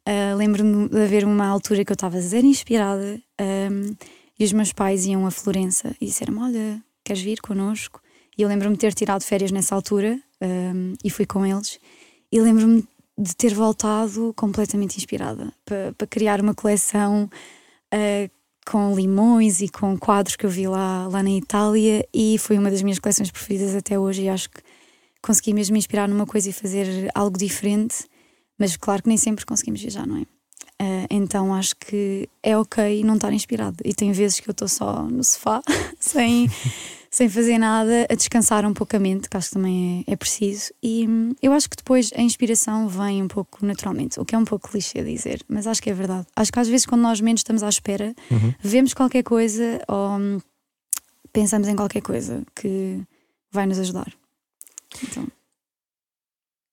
Uh, Lembro-me de haver uma altura que eu estava zero inspirada um, e os meus pais iam a Florença e disseram-me: Olha, queres vir connosco? E eu lembro-me de ter tirado férias nessa altura um, e fui com eles. E lembro-me de ter voltado completamente inspirada para, criar uma coleção uh, com limões e com quadros que eu vi lá, lá na Itália. E foi uma das minhas coleções preferidas até hoje. E acho que consegui mesmo me inspirar numa coisa e fazer algo diferente mas claro que nem sempre conseguimos viajar, não é? Uh, então acho que é ok não estar inspirado. E tem vezes que eu estou só no sofá, [laughs] sem, sem fazer nada, a descansar um pouco a mente, que acho que também é, é preciso. E hum, eu acho que depois a inspiração vem um pouco naturalmente, o que é um pouco clichê dizer, mas acho que é verdade. Acho que às vezes, quando nós menos estamos à espera, uhum. vemos qualquer coisa ou hum, pensamos em qualquer coisa que vai nos ajudar. Então.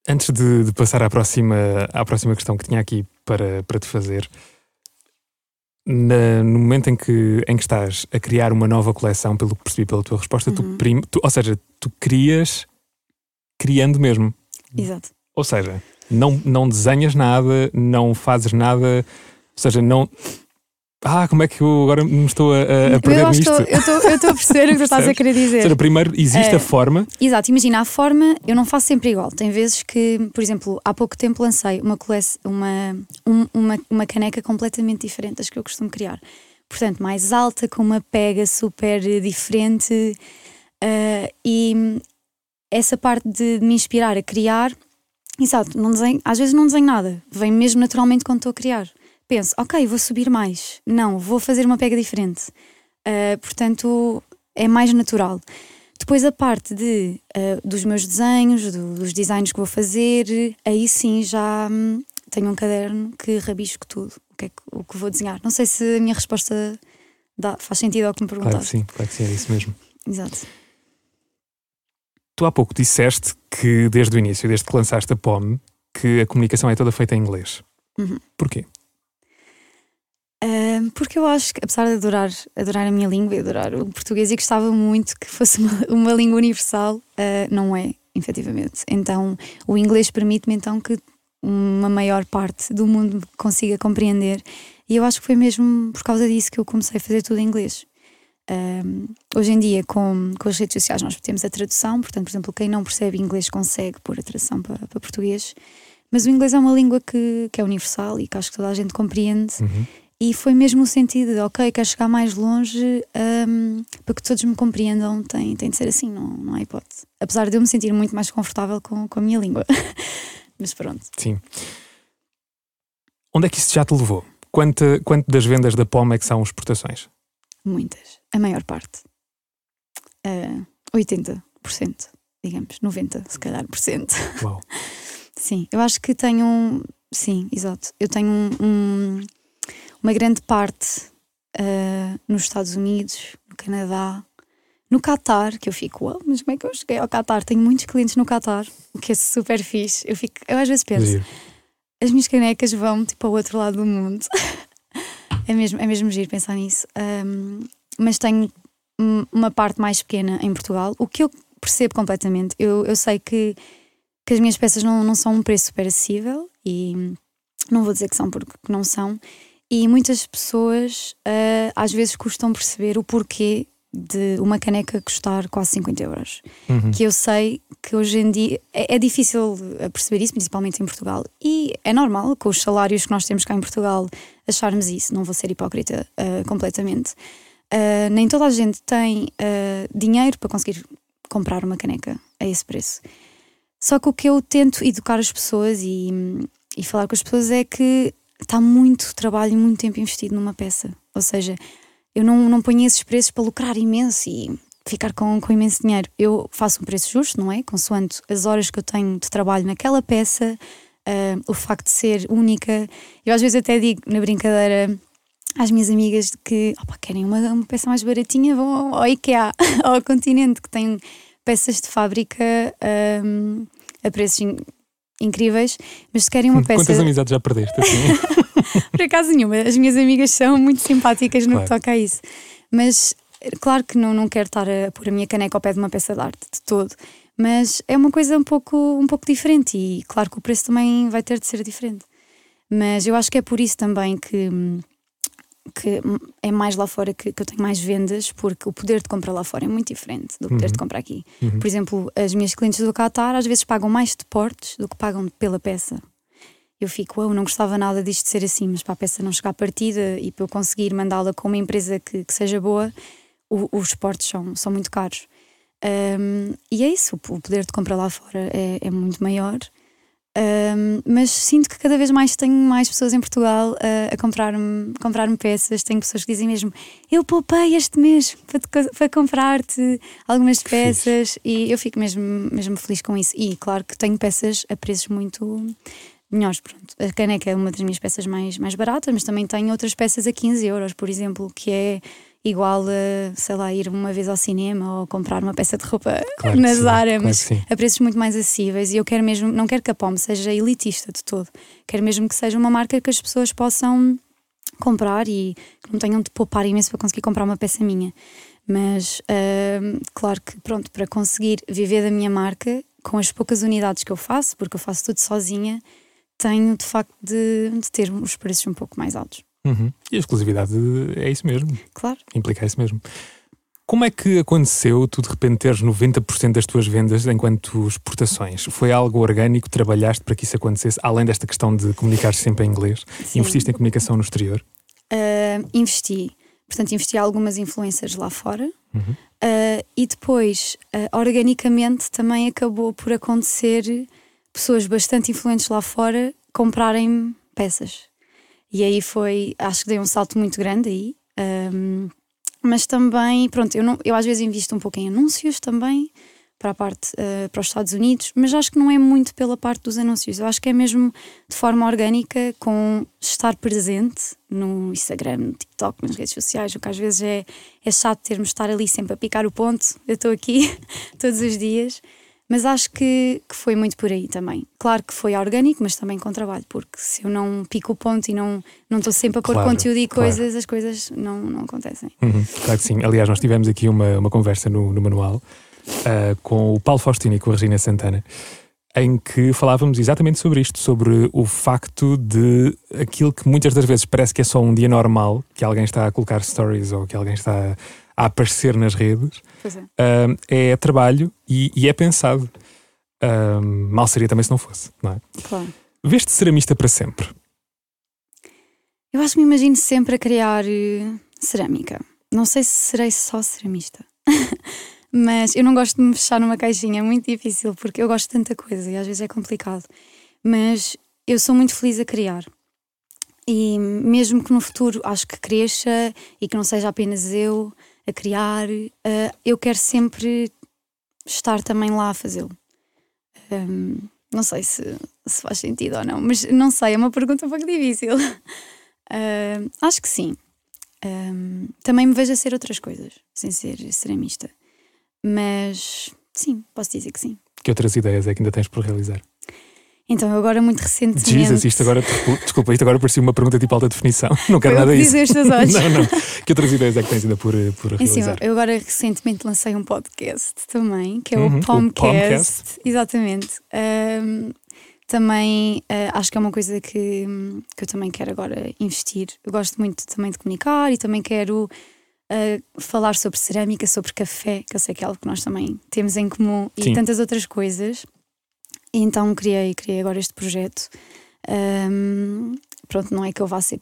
Antes de, de, passar à próxima, à próxima questão que tinha aqui para, para te fazer, na, no momento em que, em que estás a criar uma nova coleção, pelo que percebi pela tua resposta, uhum. tu, prim, tu, ou seja, tu crias criando mesmo. Exato. Ou seja, não, não desenhas nada, não fazes nada, ou seja, não, ah, como é que eu agora me estou a, a perder eu nisto? Estou, eu, estou, eu estou a perceber o que estás a querer dizer. Seja, primeiro existe a forma. Exato, imagina, a forma eu não faço sempre igual. Tem vezes que, por exemplo, há pouco tempo lancei uma, uma, um, uma, uma caneca completamente diferente das que eu costumo criar. Portanto, mais alta, com uma pega super diferente. Uh, e essa parte de me inspirar a criar, exato, não desenho, às vezes não desenho nada, vem mesmo naturalmente quando estou a criar penso, ok, vou subir mais. Não, vou fazer uma pega diferente. Uh, portanto, é mais natural. Depois a parte de, uh, dos meus desenhos, do, dos designs que vou fazer, aí sim já hum, tenho um caderno que rabisco tudo, o que, é que, o que vou desenhar. Não sei se a minha resposta dá, faz sentido ao que me perguntaste. Claro que sim, claro que sim, é isso mesmo. Exato. Tu há pouco disseste que desde o início, desde que lançaste a POM, que a comunicação é toda feita em inglês. Uhum. Porquê? Porque eu acho que, apesar de adorar, adorar a minha língua e adorar o português e gostava muito que fosse [laughs] uma, uma língua universal, uh, não é, efetivamente. Então, o inglês permite-me então que uma maior parte do mundo consiga compreender. E eu acho que foi mesmo por causa disso que eu comecei a fazer tudo em inglês. Hoje em dia, com, com as redes sociais, nós temos a tradução, portanto, por exemplo, quem não percebe inglês consegue pôr a tradução para, para português. Mas o inglês é uma língua que, que é universal e que acho que toda a gente compreende. Uhum. E foi mesmo no sentido de, ok, quero chegar mais longe um, para que todos me compreendam, tem, tem de ser assim, não, não há hipótese. Apesar de eu me sentir muito mais confortável com, com a minha língua. [laughs] Mas pronto. Sim. Onde é que isso já te levou? Quanto, quanto das vendas da POM é que são exportações? Muitas. A maior parte. Uh, 80%, digamos. 90%, se calhar, por cento. Uau. [laughs] Sim, eu acho que tenho um. Sim, exato. Eu tenho um, um uma grande parte uh, nos Estados Unidos, no Canadá, no Qatar, que eu fico, oh, mas como é que eu cheguei ao Qatar? Tenho muitos clientes no Qatar, o que é super fixe. Eu, fico, eu às vezes penso, Giro. as minhas canecas vão tipo ao outro lado do mundo. [laughs] é, mesmo, é mesmo giro pensar nisso. Um, mas tenho uma parte mais pequena em Portugal, o que eu percebo completamente. Eu, eu sei que, que as minhas peças não, não são um preço super acessível e não vou dizer que são porque não são. E muitas pessoas uh, às vezes custam perceber o porquê de uma caneca custar quase 50 euros. Uhum. Que eu sei que hoje em dia é, é, difícil perceber isso, principalmente em Portugal. E é normal, com os salários que nós temos cá em Portugal, acharmos isso. Não vou ser hipócrita uh, completamente. Uh, nem toda a gente tem dinheiro para conseguir comprar uma caneca a esse preço. Só que o que eu tento educar as pessoas e, e falar com as pessoas é que está muito trabalho e muito tempo investido numa peça. Ou seja, eu não, não ponho esses preços para lucrar imenso e ficar com, com imenso dinheiro. Eu faço um preço justo, não é? Consoante as horas que eu tenho de trabalho naquela peça, uh, o facto de ser única. Eu às vezes até digo na brincadeira às minhas amigas que opa, querem uma, uma peça mais baratinha, vão ao IKEA, [laughs] ao continente, que tem peças de fábrica um, ah, a preços incríveis, mas se querem uma [laughs] peça. Quantas amizades já perdeste assim? [laughs] Por acaso nenhuma. As minhas amigas são muito simpáticas no claro. que toca a isso. Mas claro que não, não quero estar a pôr a minha caneca ao pé de uma peça de arte de todo. Mas é uma coisa um pouco, um pouco diferente e claro que o preço também vai ter de ser diferente. Mas eu acho que é por isso também que hum, que é mais lá fora que, que, eu tenho mais vendas, porque o poder de compra lá fora é muito diferente do poder uhum. de compra aqui. Uhum. Por exemplo, as minhas clientes do Qatar às vezes pagam mais de portes do que pagam pela peça. Eu fico, eu não gostava nada disto de ser assim, mas para a peça não chegar à partida e para eu conseguir mandá-la com uma empresa que, que seja boa, o, os portes são, são muito caros. Um, e é isso, o poder de compra lá fora é, é muito maior um, mas sinto que cada vez mais tenho mais pessoas em Portugal uh, a comprar-me comprar peças. Tenho pessoas que dizem mesmo: Eu poupei este mês para, para comprar-te algumas peças, e eu fico mesmo, mesmo feliz com isso. E claro que tenho peças a preços muito melhores. Pronto. A caneca é uma das minhas peças mais, mais baratas, mas também tenho outras peças a 15 euros, por exemplo, que é igual a, sei lá, ir uma vez ao cinema ou comprar uma peça de roupa claro na Zara, claro mas a preços muito mais acessíveis. E eu quero mesmo, não quero que a POM seja elitista de todo, quero mesmo que seja uma marca que as pessoas possam comprar e que não tenham de poupar imenso para conseguir comprar uma peça minha. Mas uh, claro que, pronto, para conseguir viver da minha marca com as poucas unidades que eu faço, porque eu faço tudo sozinha, tenho de facto de, de ter os preços um pouco mais altos. Uhum. E a exclusividade é isso mesmo. Claro. Implica isso mesmo. Como é que aconteceu tu de repente teres 90% das tuas vendas enquanto exportações? Foi algo orgânico? Trabalhaste para que isso acontecesse? Além desta questão de comunicar sempre em inglês? Sim. Investiste em comunicação no exterior? Uh, investi. Portanto, investi algumas influências lá fora. Uhum. Uh, e depois, uh, organicamente, também acabou por acontecer pessoas bastante influentes lá fora comprarem peças. E aí foi, acho que dei um salto muito grande aí. Um, mas também, pronto, eu, não, eu às vezes invisto um pouco em anúncios também para a parte uh, para os Estados Unidos, mas acho que não é muito pela parte dos anúncios. Eu acho que é mesmo de forma orgânica, com estar presente no Instagram, no TikTok, nas redes sociais, o que às vezes é, é chato termos de estar ali sempre a picar o ponto. Eu estou aqui [laughs] todos os dias. Mas acho que, que foi muito por aí também. Claro que foi orgânico, mas também com trabalho, porque se eu não pico o ponto e não não estou sempre a pôr Claro, conteúdo e claro. coisas, as coisas não, não acontecem. Uhum, claro que sim. Aliás, nós tivemos aqui uma, uma conversa no, no manual ah, com o Paulo Faustino e com a Regina Santana, em que falávamos exatamente sobre isto, sobre o facto de aquilo que muitas das vezes parece que é só um dia normal, que alguém está a colocar stories ou que alguém está a aparecer nas redes, é. é trabalho e, e é pensado. Mal seria também se não fosse, não é? Claro. Veste ceramista para sempre. Eu acho que me imagino sempre a criar eh, cerâmica. Não sei se serei só ceramista. [laughs] Mas eu não gosto de me fechar numa caixinha, é muito difícil, porque eu gosto de tanta coisa e às vezes é complicado. Mas eu sou muito feliz a criar. E mesmo que no futuro acho que cresça e que não seja apenas eu a criar, eh, eu quero sempre estar também lá a fazê-lo. Hum, não sei se, se faz sentido ou não, mas não sei, é uma pergunta um pouco difícil. [laughs] Hum, acho que sim. Hum, também me vejo a ser outras coisas, sem ser ceramista. Mas sim, posso dizer que sim. Que outras ideias é que ainda tens por realizar? Então, eu agora muito recentemente. Jesus, isto agora, desculpa, isto agora parecia uma pergunta tipo alta definição. Não quero nada disso. [laughs] não, não. Que outras ideias é que tens ainda por, por Em cima, realizar? eu agora recentemente lancei um podcast também, que é Uhum, o o Pomcast. Pomcast. Exatamente. Ahm, também ah, acho que é uma coisa que, que eu também quero agora investir. Eu gosto muito também de comunicar e também quero ah, falar sobre cerâmica, sobre café, que eu sei que é algo que nós também temos em comum Sim. e tantas outras coisas. Então criei, criei agora este projeto. Ahm, pronto, não é que eu vá ser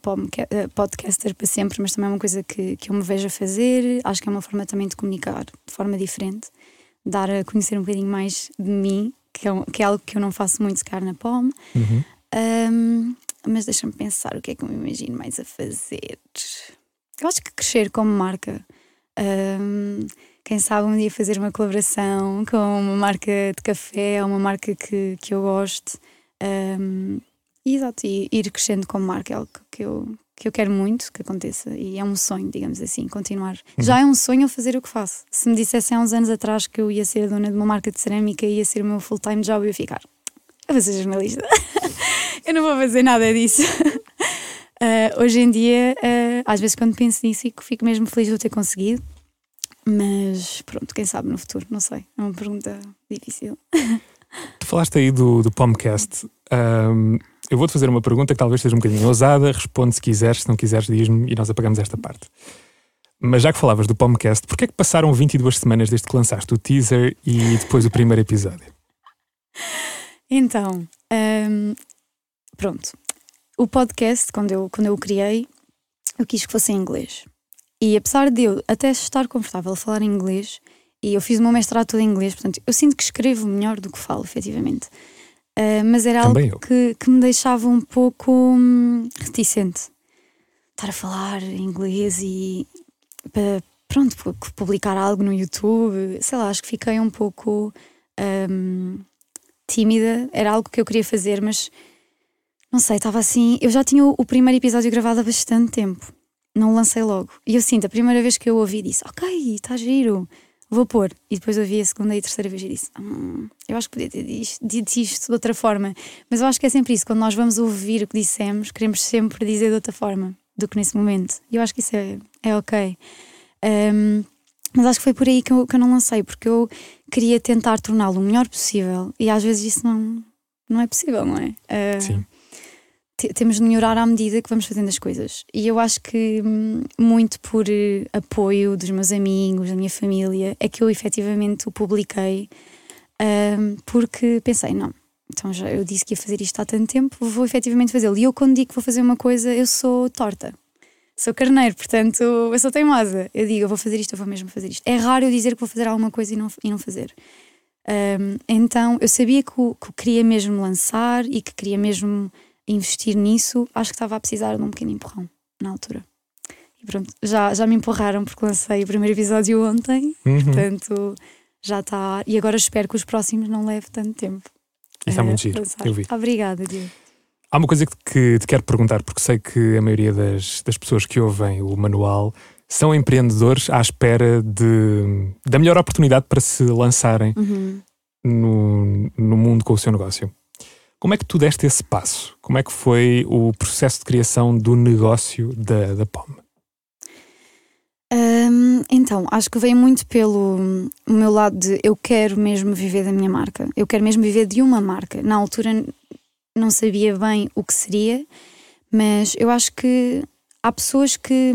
eh, podcaster para sempre, mas também é uma coisa que, que eu me vejo a fazer. Acho que é uma forma também de comunicar de forma diferente, dar a conhecer um bocadinho mais de mim, que é, um- que é algo que eu não faço muito sequer na POM. Uhum. Ahm, mas deixa-me pensar o que é que eu me imagino mais a fazer. Eu acho que crescer como marca. Ahm, quem sabe um dia fazer uma colaboração com uma marca de café ou uma marca que, que eu goste. Ahm, e, exato, e ir crescendo como marca é algo que eu, que eu quero muito que aconteça. E é um sonho, digamos assim, continuar. Já é um sonho eu fazer o que faço. Se me dissessem há uns anos atrás que eu ia ser a dona de uma marca de cerâmica e ia ser o meu full-time job, eu ia ficar. Eu vou ser jornalista. eu não vou fazer nada disso. [laughs] Ah, hoje em dia, ah, às vezes, quando penso nisso, fico, fico mesmo feliz de eu ter conseguido. Mas pronto, quem sabe no futuro, não sei. É uma pergunta difícil. Tu falaste aí do, do Pomcast. Ahm, eu vou-te fazer uma pergunta que talvez seja um bocadinho ousada. Responde se quiseres, se não quiseres, diz-me e nós apagamos esta parte. Mas já que falavas do Pomcast, porquê é que passaram 22 semanas desde que lançaste o teaser e depois o primeiro episódio? Então, ahm, pronto. O podcast, quando eu, quando eu o criei, eu quis que fosse em inglês. E apesar de eu até estar confortável a falar inglês, e eu fiz o meu mestrado todo em inglês, portanto, eu sinto que escrevo melhor do que falo, efetivamente. Ah, mas era Também algo que, que me deixava um pouco hum, reticente. Estar a falar inglês e para, pronto, pu- publicar algo no YouTube, sei lá, acho que fiquei um pouco hum, tímida. Era algo que eu queria fazer, mas não sei, estava assim. Eu já tinha o, o primeiro episódio gravado há bastante tempo, não lancei logo. E eu sinto, a primeira vez que eu ouvi, disse: Ok, está giro, vou pôr. E depois ouvi a segunda e a terceira vez e disse: "Hum, Eu acho que podia ter dito isto de outra forma. Mas eu acho que é sempre isso, quando nós vamos ouvir o que dissemos, queremos sempre dizer de outra forma do que nesse momento. E eu acho que isso é, é ok. Um, mas acho que foi por aí que eu, que eu não lancei, porque eu queria tentar torná-lo o melhor possível e às vezes isso não, não é possível, não é? Uh, Sim. Te- temos de melhorar à medida que vamos fazendo as coisas. E eu acho que hum, muito por eh, apoio dos meus amigos, da minha família, é que eu efetivamente o publiquei hum, porque pensei, não. Então já eu disse que ia fazer isto há tanto tempo, vou efetivamente fazê-lo. E eu, quando digo que vou fazer uma coisa, eu sou torta. Sou carneiro, portanto, eu sou teimosa. Eu digo, eu vou fazer isto, eu vou mesmo fazer isto. É raro eu dizer que vou fazer alguma coisa e não, e não fazer. Um, então, eu sabia que o, que queria mesmo lançar e que queria mesmo investir nisso. Acho que estava a precisar de um pequeno empurrão na altura. E pronto, já, já me empurraram porque lancei o primeiro episódio ontem, Uhum. portanto já está. E agora espero que os próximos não levem tanto tempo. Isso está a muito giro, lançar. eu vi. Obrigada, Diogo. Há uma coisa que, que te quero perguntar, porque sei que a maioria das, das pessoas que ouvem o manual são empreendedores à espera de, da melhor oportunidade para se lançarem. Uhum. no, no mundo com o seu negócio. Como é que tu deste esse passo? Como é que foi o processo de criação do negócio da, da POM? Um, então, acho que veio muito pelo meu lado de eu quero mesmo viver da minha marca. Eu quero mesmo viver de uma marca. Na altura não sabia bem o que seria, mas eu acho que há pessoas que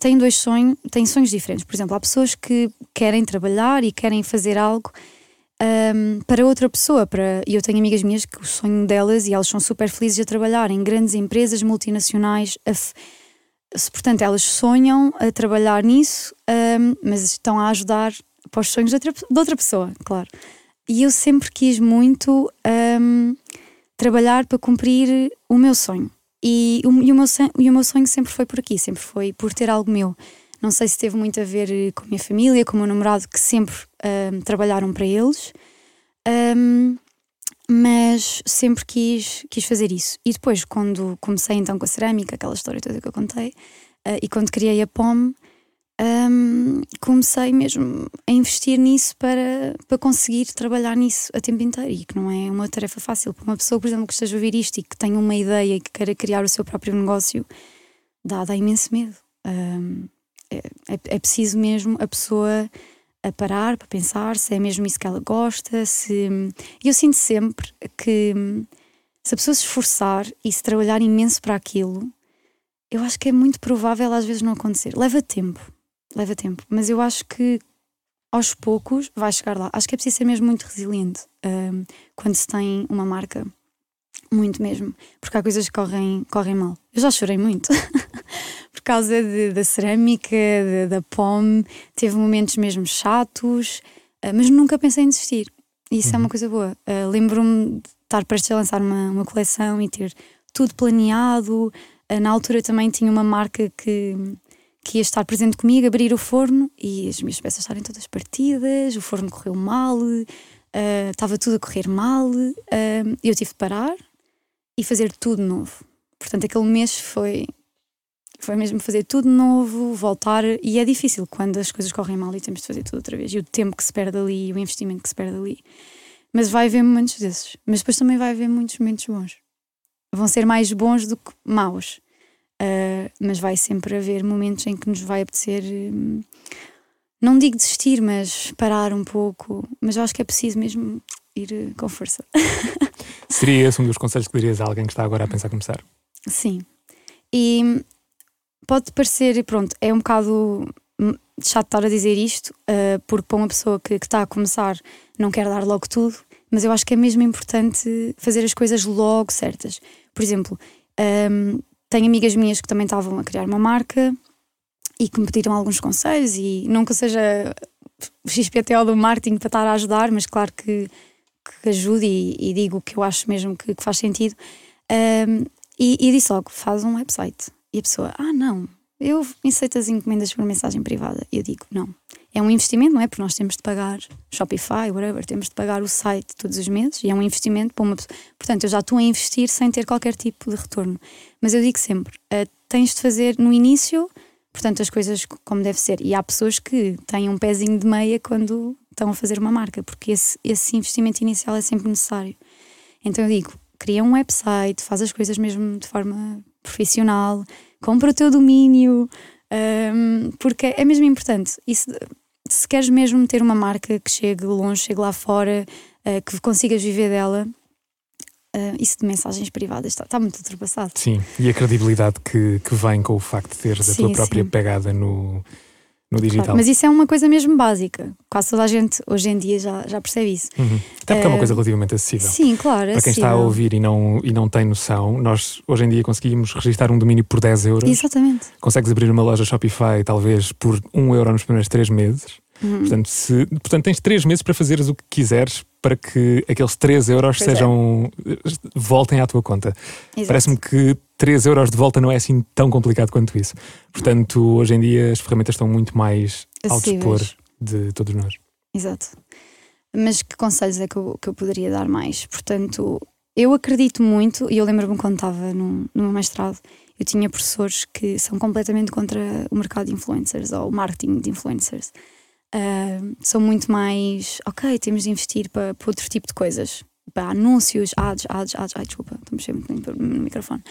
têm dois sonhos, têm sonhos diferentes. Por exemplo, há pessoas que querem trabalhar e querem fazer algo um, para outra pessoa. Para, e eu tenho amigas minhas que o sonho delas, e elas são super felizes a trabalhar em grandes empresas multinacionais. A, portanto, elas sonham a trabalhar nisso, um, mas estão a ajudar para os sonhos de outra, de outra pessoa, claro. E eu sempre quis muito um, trabalhar para cumprir o meu sonho. E, o, e, o meu, e o meu sonho sempre foi por aqui, sempre foi por ter algo meu. Não sei se teve muito a ver eh, com a minha família, com o meu namorado, que sempre um, trabalharam para eles, um, mas sempre quis, quis fazer isso. E depois, quando comecei então com a cerâmica, aquela história toda que eu contei, uh, e quando criei a POM, um, comecei mesmo a investir nisso para, para conseguir trabalhar nisso a tempo inteiro e que não é uma tarefa fácil. Para uma pessoa, por exemplo, que esteja a ouvir isto e que tenha uma ideia e que queira criar o seu próprio negócio, dá, dá imenso medo. Um, é, é, é, preciso mesmo a pessoa a parar para pensar se é mesmo isso que ela gosta. Se... Eu sinto sempre que se a pessoa se esforçar e se trabalhar imenso para aquilo, eu acho que é muito provável às vezes não acontecer. Leva tempo leva tempo. Mas eu acho que aos poucos vai chegar lá. Acho que é preciso ser mesmo muito resiliente um, quando se tem uma marca. Muito mesmo. Porque há coisas que correm, correm mal. Eu já chorei muito. [laughs] Por causa de, da cerâmica, de, da POM. Teve momentos mesmo chatos. Uh, mas nunca pensei em desistir. Isso uhum. é uma uhum. coisa boa. Uh, Lembro-me de estar prestes a lançar uma, uma coleção e ter tudo planeado. Uh, na altura também tinha uma marca que que ia estar presente comigo, abrir o forno e as minhas peças estarem todas partidas, o forno correu mal, estava tudo a correr mal, eu tive de parar e fazer tudo novo. Portanto, aquele mês foi, foi mesmo fazer tudo novo, voltar, e é difícil quando as coisas correm mal e temos de fazer tudo outra vez, e o tempo que se perde ali, o investimento que se perde ali. Mas vai haver momentos desses, mas depois também vai haver muitos momentos bons. Vão ser mais bons do que maus. Uh, mas vai sempre haver momentos em que nos vai apetecer, hum, não digo desistir, mas parar um pouco. Mas eu acho que é preciso mesmo ir uh, com força. [laughs] Seria esse um dos conselhos que dirias a alguém que está agora a pensar começar? Sim. E pode parecer, pronto, é um bocado hum, chato estar a dizer isto, uh, porque para uma pessoa que, que está a começar não quer dar logo tudo, mas eu acho que é mesmo importante fazer as coisas logo certas. Por exemplo, um, tenho amigas minhas que também estavam a criar uma marca e que me pediram alguns conselhos e nunca seja [laughs] o XPTO do marketing para estar a ajudar, mas claro que, que ajude e, e digo o que eu acho mesmo que, que faz sentido. Um, e, e disse logo: faz um website. E a pessoa, ah, não, eu aceito as encomendas por mensagem privada. E eu digo: não, é um investimento, não é? Porque nós temos de pagar Shopify, whatever, temos de pagar o site todos os meses e é um investimento para uma pessoa. Portanto, eu já estou a investir sem ter qualquer tipo de retorno. Mas eu digo sempre: uh, tens de fazer no início, portanto, as coisas como deve ser. E há pessoas que têm um pezinho de meia quando estão a fazer uma marca, porque esse, esse investimento inicial é sempre necessário. Então eu digo: cria um website, faz as coisas mesmo de forma profissional, compra o teu domínio. Um, porque é mesmo importante. Isso, se queres mesmo ter uma marca que chegue longe, chegue lá fora, uh, que consigas viver dela, uh, isso de mensagens privadas está, está, muito ultrapassado. Sim, e a credibilidade que, que vem com o facto de teres a tua própria sim. pegada no, no digital. Claro, mas isso é uma coisa mesmo básica. Quase toda a gente hoje em dia já, já percebe isso. Uhum. Até porque é uma eh, coisa relativamente acessível. Sim, claro. Para quem está a ouvir e não, e não tem noção, nós hoje em dia conseguimos registrar um domínio por 10 euros. Exatamente. Consegues abrir uma loja Shopify talvez por 1 euro nos primeiros 3 meses. Uhum. Portanto, se, portanto, tens 3 meses para fazeres o que quiseres para que aqueles 3 euros pois sejam é. voltem à tua conta. Parece-me que 3 euros de volta não é assim tão complicado quanto isso. Portanto, hoje em dia as ferramentas estão muito mais ao dispor de todos nós. Exato. Mas que conselhos é que eu, que eu poderia dar mais? Portanto, eu acredito muito, e eu lembro-me quando estava no, no meu mestrado, eu tinha professores que são completamente contra o mercado de influencers ou o marketing de influencers. Uh, são muito mais, ok, temos de investir para, para outro tipo de coisas. Para anúncios, ads, ads, ads, ai desculpa, estou mexer muito no microfone.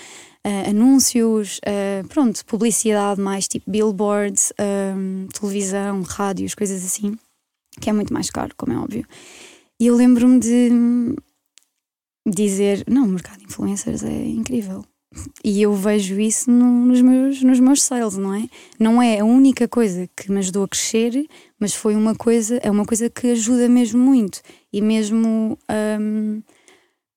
Uh, anúncios, uh, pronto, publicidade mais tipo billboards, televisão, rádios, coisas assim, que é muito mais caro, como é óbvio. E eu lembro-me de dizer: não, o mercado de influencers é incrível. E eu vejo isso no, nos, meus, nos meus sales, não é? Não é a única coisa que me ajudou a crescer, mas foi uma coisa, é uma coisa que ajuda mesmo muito. E mesmo um,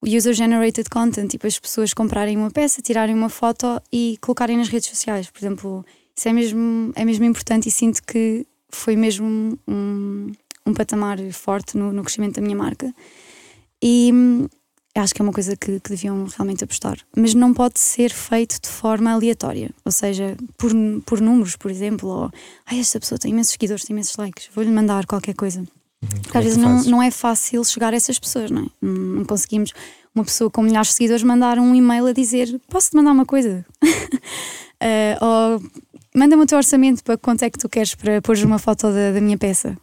user-generated content, tipo as pessoas comprarem uma peça, tirarem uma foto e colocarem nas redes sociais. Por exemplo, isso é mesmo, é mesmo importante e sinto que foi mesmo um, um patamar forte no, no crescimento da minha marca. E hum, acho que é uma coisa que, que, deviam realmente apostar. Mas não pode ser feito de forma aleatória, ou seja, por, por números, por exemplo, ou ah, esta pessoa tem imensos seguidores, tem imensos likes, vou-lhe mandar qualquer coisa. Uhum, Porque às é vezes não, não é fácil chegar a essas pessoas, não é? Não conseguimos uma pessoa com milhares de seguidores mandar um e-mail a dizer posso-te mandar uma coisa? uh, [laughs] ou manda-me o teu orçamento para quanto é que tu queres para pôr uma foto da, da minha peça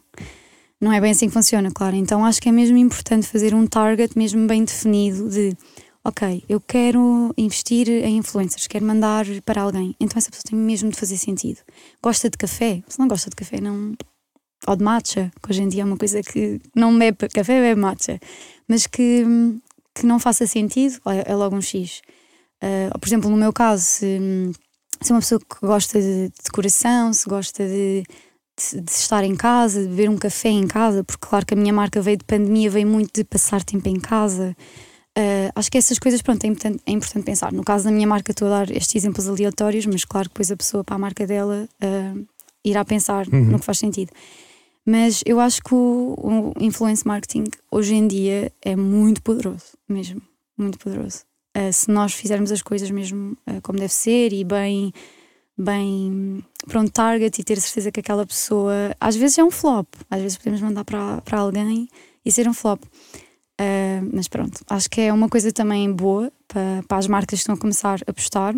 não é bem assim que funciona, claro. Então acho que é mesmo importante fazer um target mesmo bem definido de ok, eu quero investir em influencers, quero mandar para alguém, então essa pessoa tem mesmo de fazer sentido. Gosta de café? Se não gosta de café, não. Ou de matcha, que hoje em dia é uma coisa que não bebe café, bebe matcha, mas que, que não faça sentido, é, é logo um X. Uh, por exemplo, no meu caso, se, se é uma pessoa que gosta de decoração, se gosta de de, de, estar em casa, de beber um café em casa, porque claro que a minha marca veio de pandemia, veio muito de passar tempo em casa. Uh, acho que essas coisas, pronto, é importante, é importante, pensar. No caso da minha marca, estou a dar estes exemplos aleatórios, mas claro que depois a pessoa para a marca dela uh, irá pensar uhum. no que faz sentido. Mas eu acho que o, o influence marketing hoje em dia é muito poderoso, mesmo, muito poderoso. Uh, se nós fizermos as coisas mesmo como deve ser e bem bem um target e ter certeza que aquela pessoa às vezes é um flop, às vezes podemos mandar para, para alguém e ser um flop. Uh, mas pronto, acho que é uma coisa também boa para, para as marcas que estão a começar a apostar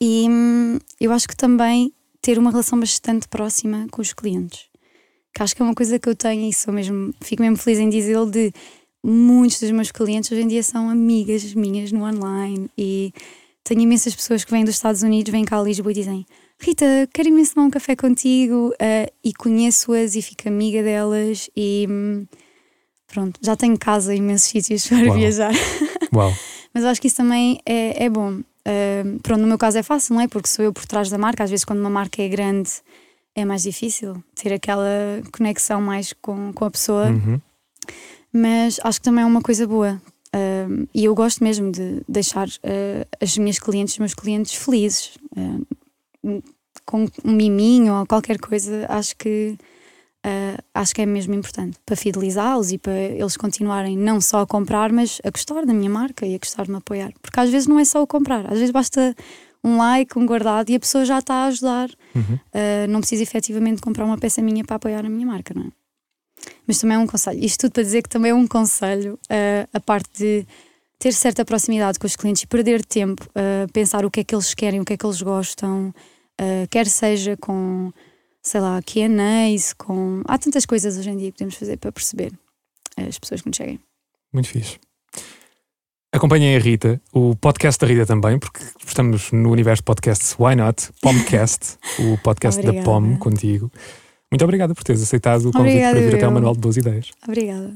e hum, eu acho que também ter uma relação bastante próxima com os clientes. Que acho que é uma coisa que eu tenho e sou mesmo, fico mesmo feliz em dizê-lo de muitos dos meus clientes hoje em dia são amigas minhas no online e tenho imensas pessoas que vêm dos Estados Unidos, vêm cá a Lisboa e dizem: Rita, quero imenso tomar um café contigo. Uh, e conheço-as e fico amiga delas. E hum, pronto, já tenho casa em imensos [laughs] sítios para Uau. viajar. Uau. [laughs] Mas eu acho que isso também é, é bom. Uh, pronto, no meu caso é fácil, não é? Porque sou eu por trás da marca. Às vezes, quando uma marca é grande, é mais difícil ter aquela conexão mais com, com a pessoa. Uhum. Mas acho que também é uma coisa boa Uh, e eu gosto mesmo de deixar uh, as minhas clientes, os meus clientes felizes. Uh, com um miminho ou qualquer coisa, acho que uh, acho que é mesmo importante para fidelizá-los e para eles continuarem não só a comprar, mas a gostar da minha marca e a gostar de me apoiar. Porque às vezes não é só o comprar, às vezes basta um like, um guardado e a pessoa já está a ajudar. Uhum. não precisa efetivamente comprar uma peça minha para apoiar a minha marca, não é? Mas também é um conselho. Isto tudo para dizer que também é um conselho uh, a parte de ter certa proximidade com os clientes e perder tempo a uh, pensar o que é que eles querem, o que é que eles gostam, uh, quer seja com, sei lá, Q&A's, com... Há tantas coisas hoje em dia que podemos fazer para perceber as pessoas que nos cheguem. Muito fixe. Acompanhem a Rita, o podcast da Rita também, porque estamos no universo de podcasts Why Not? Pomcast, o podcast da POM contigo. Muito obrigada por teres aceitado o convite para vir até ao Manual de Boas Ideias. Obrigada.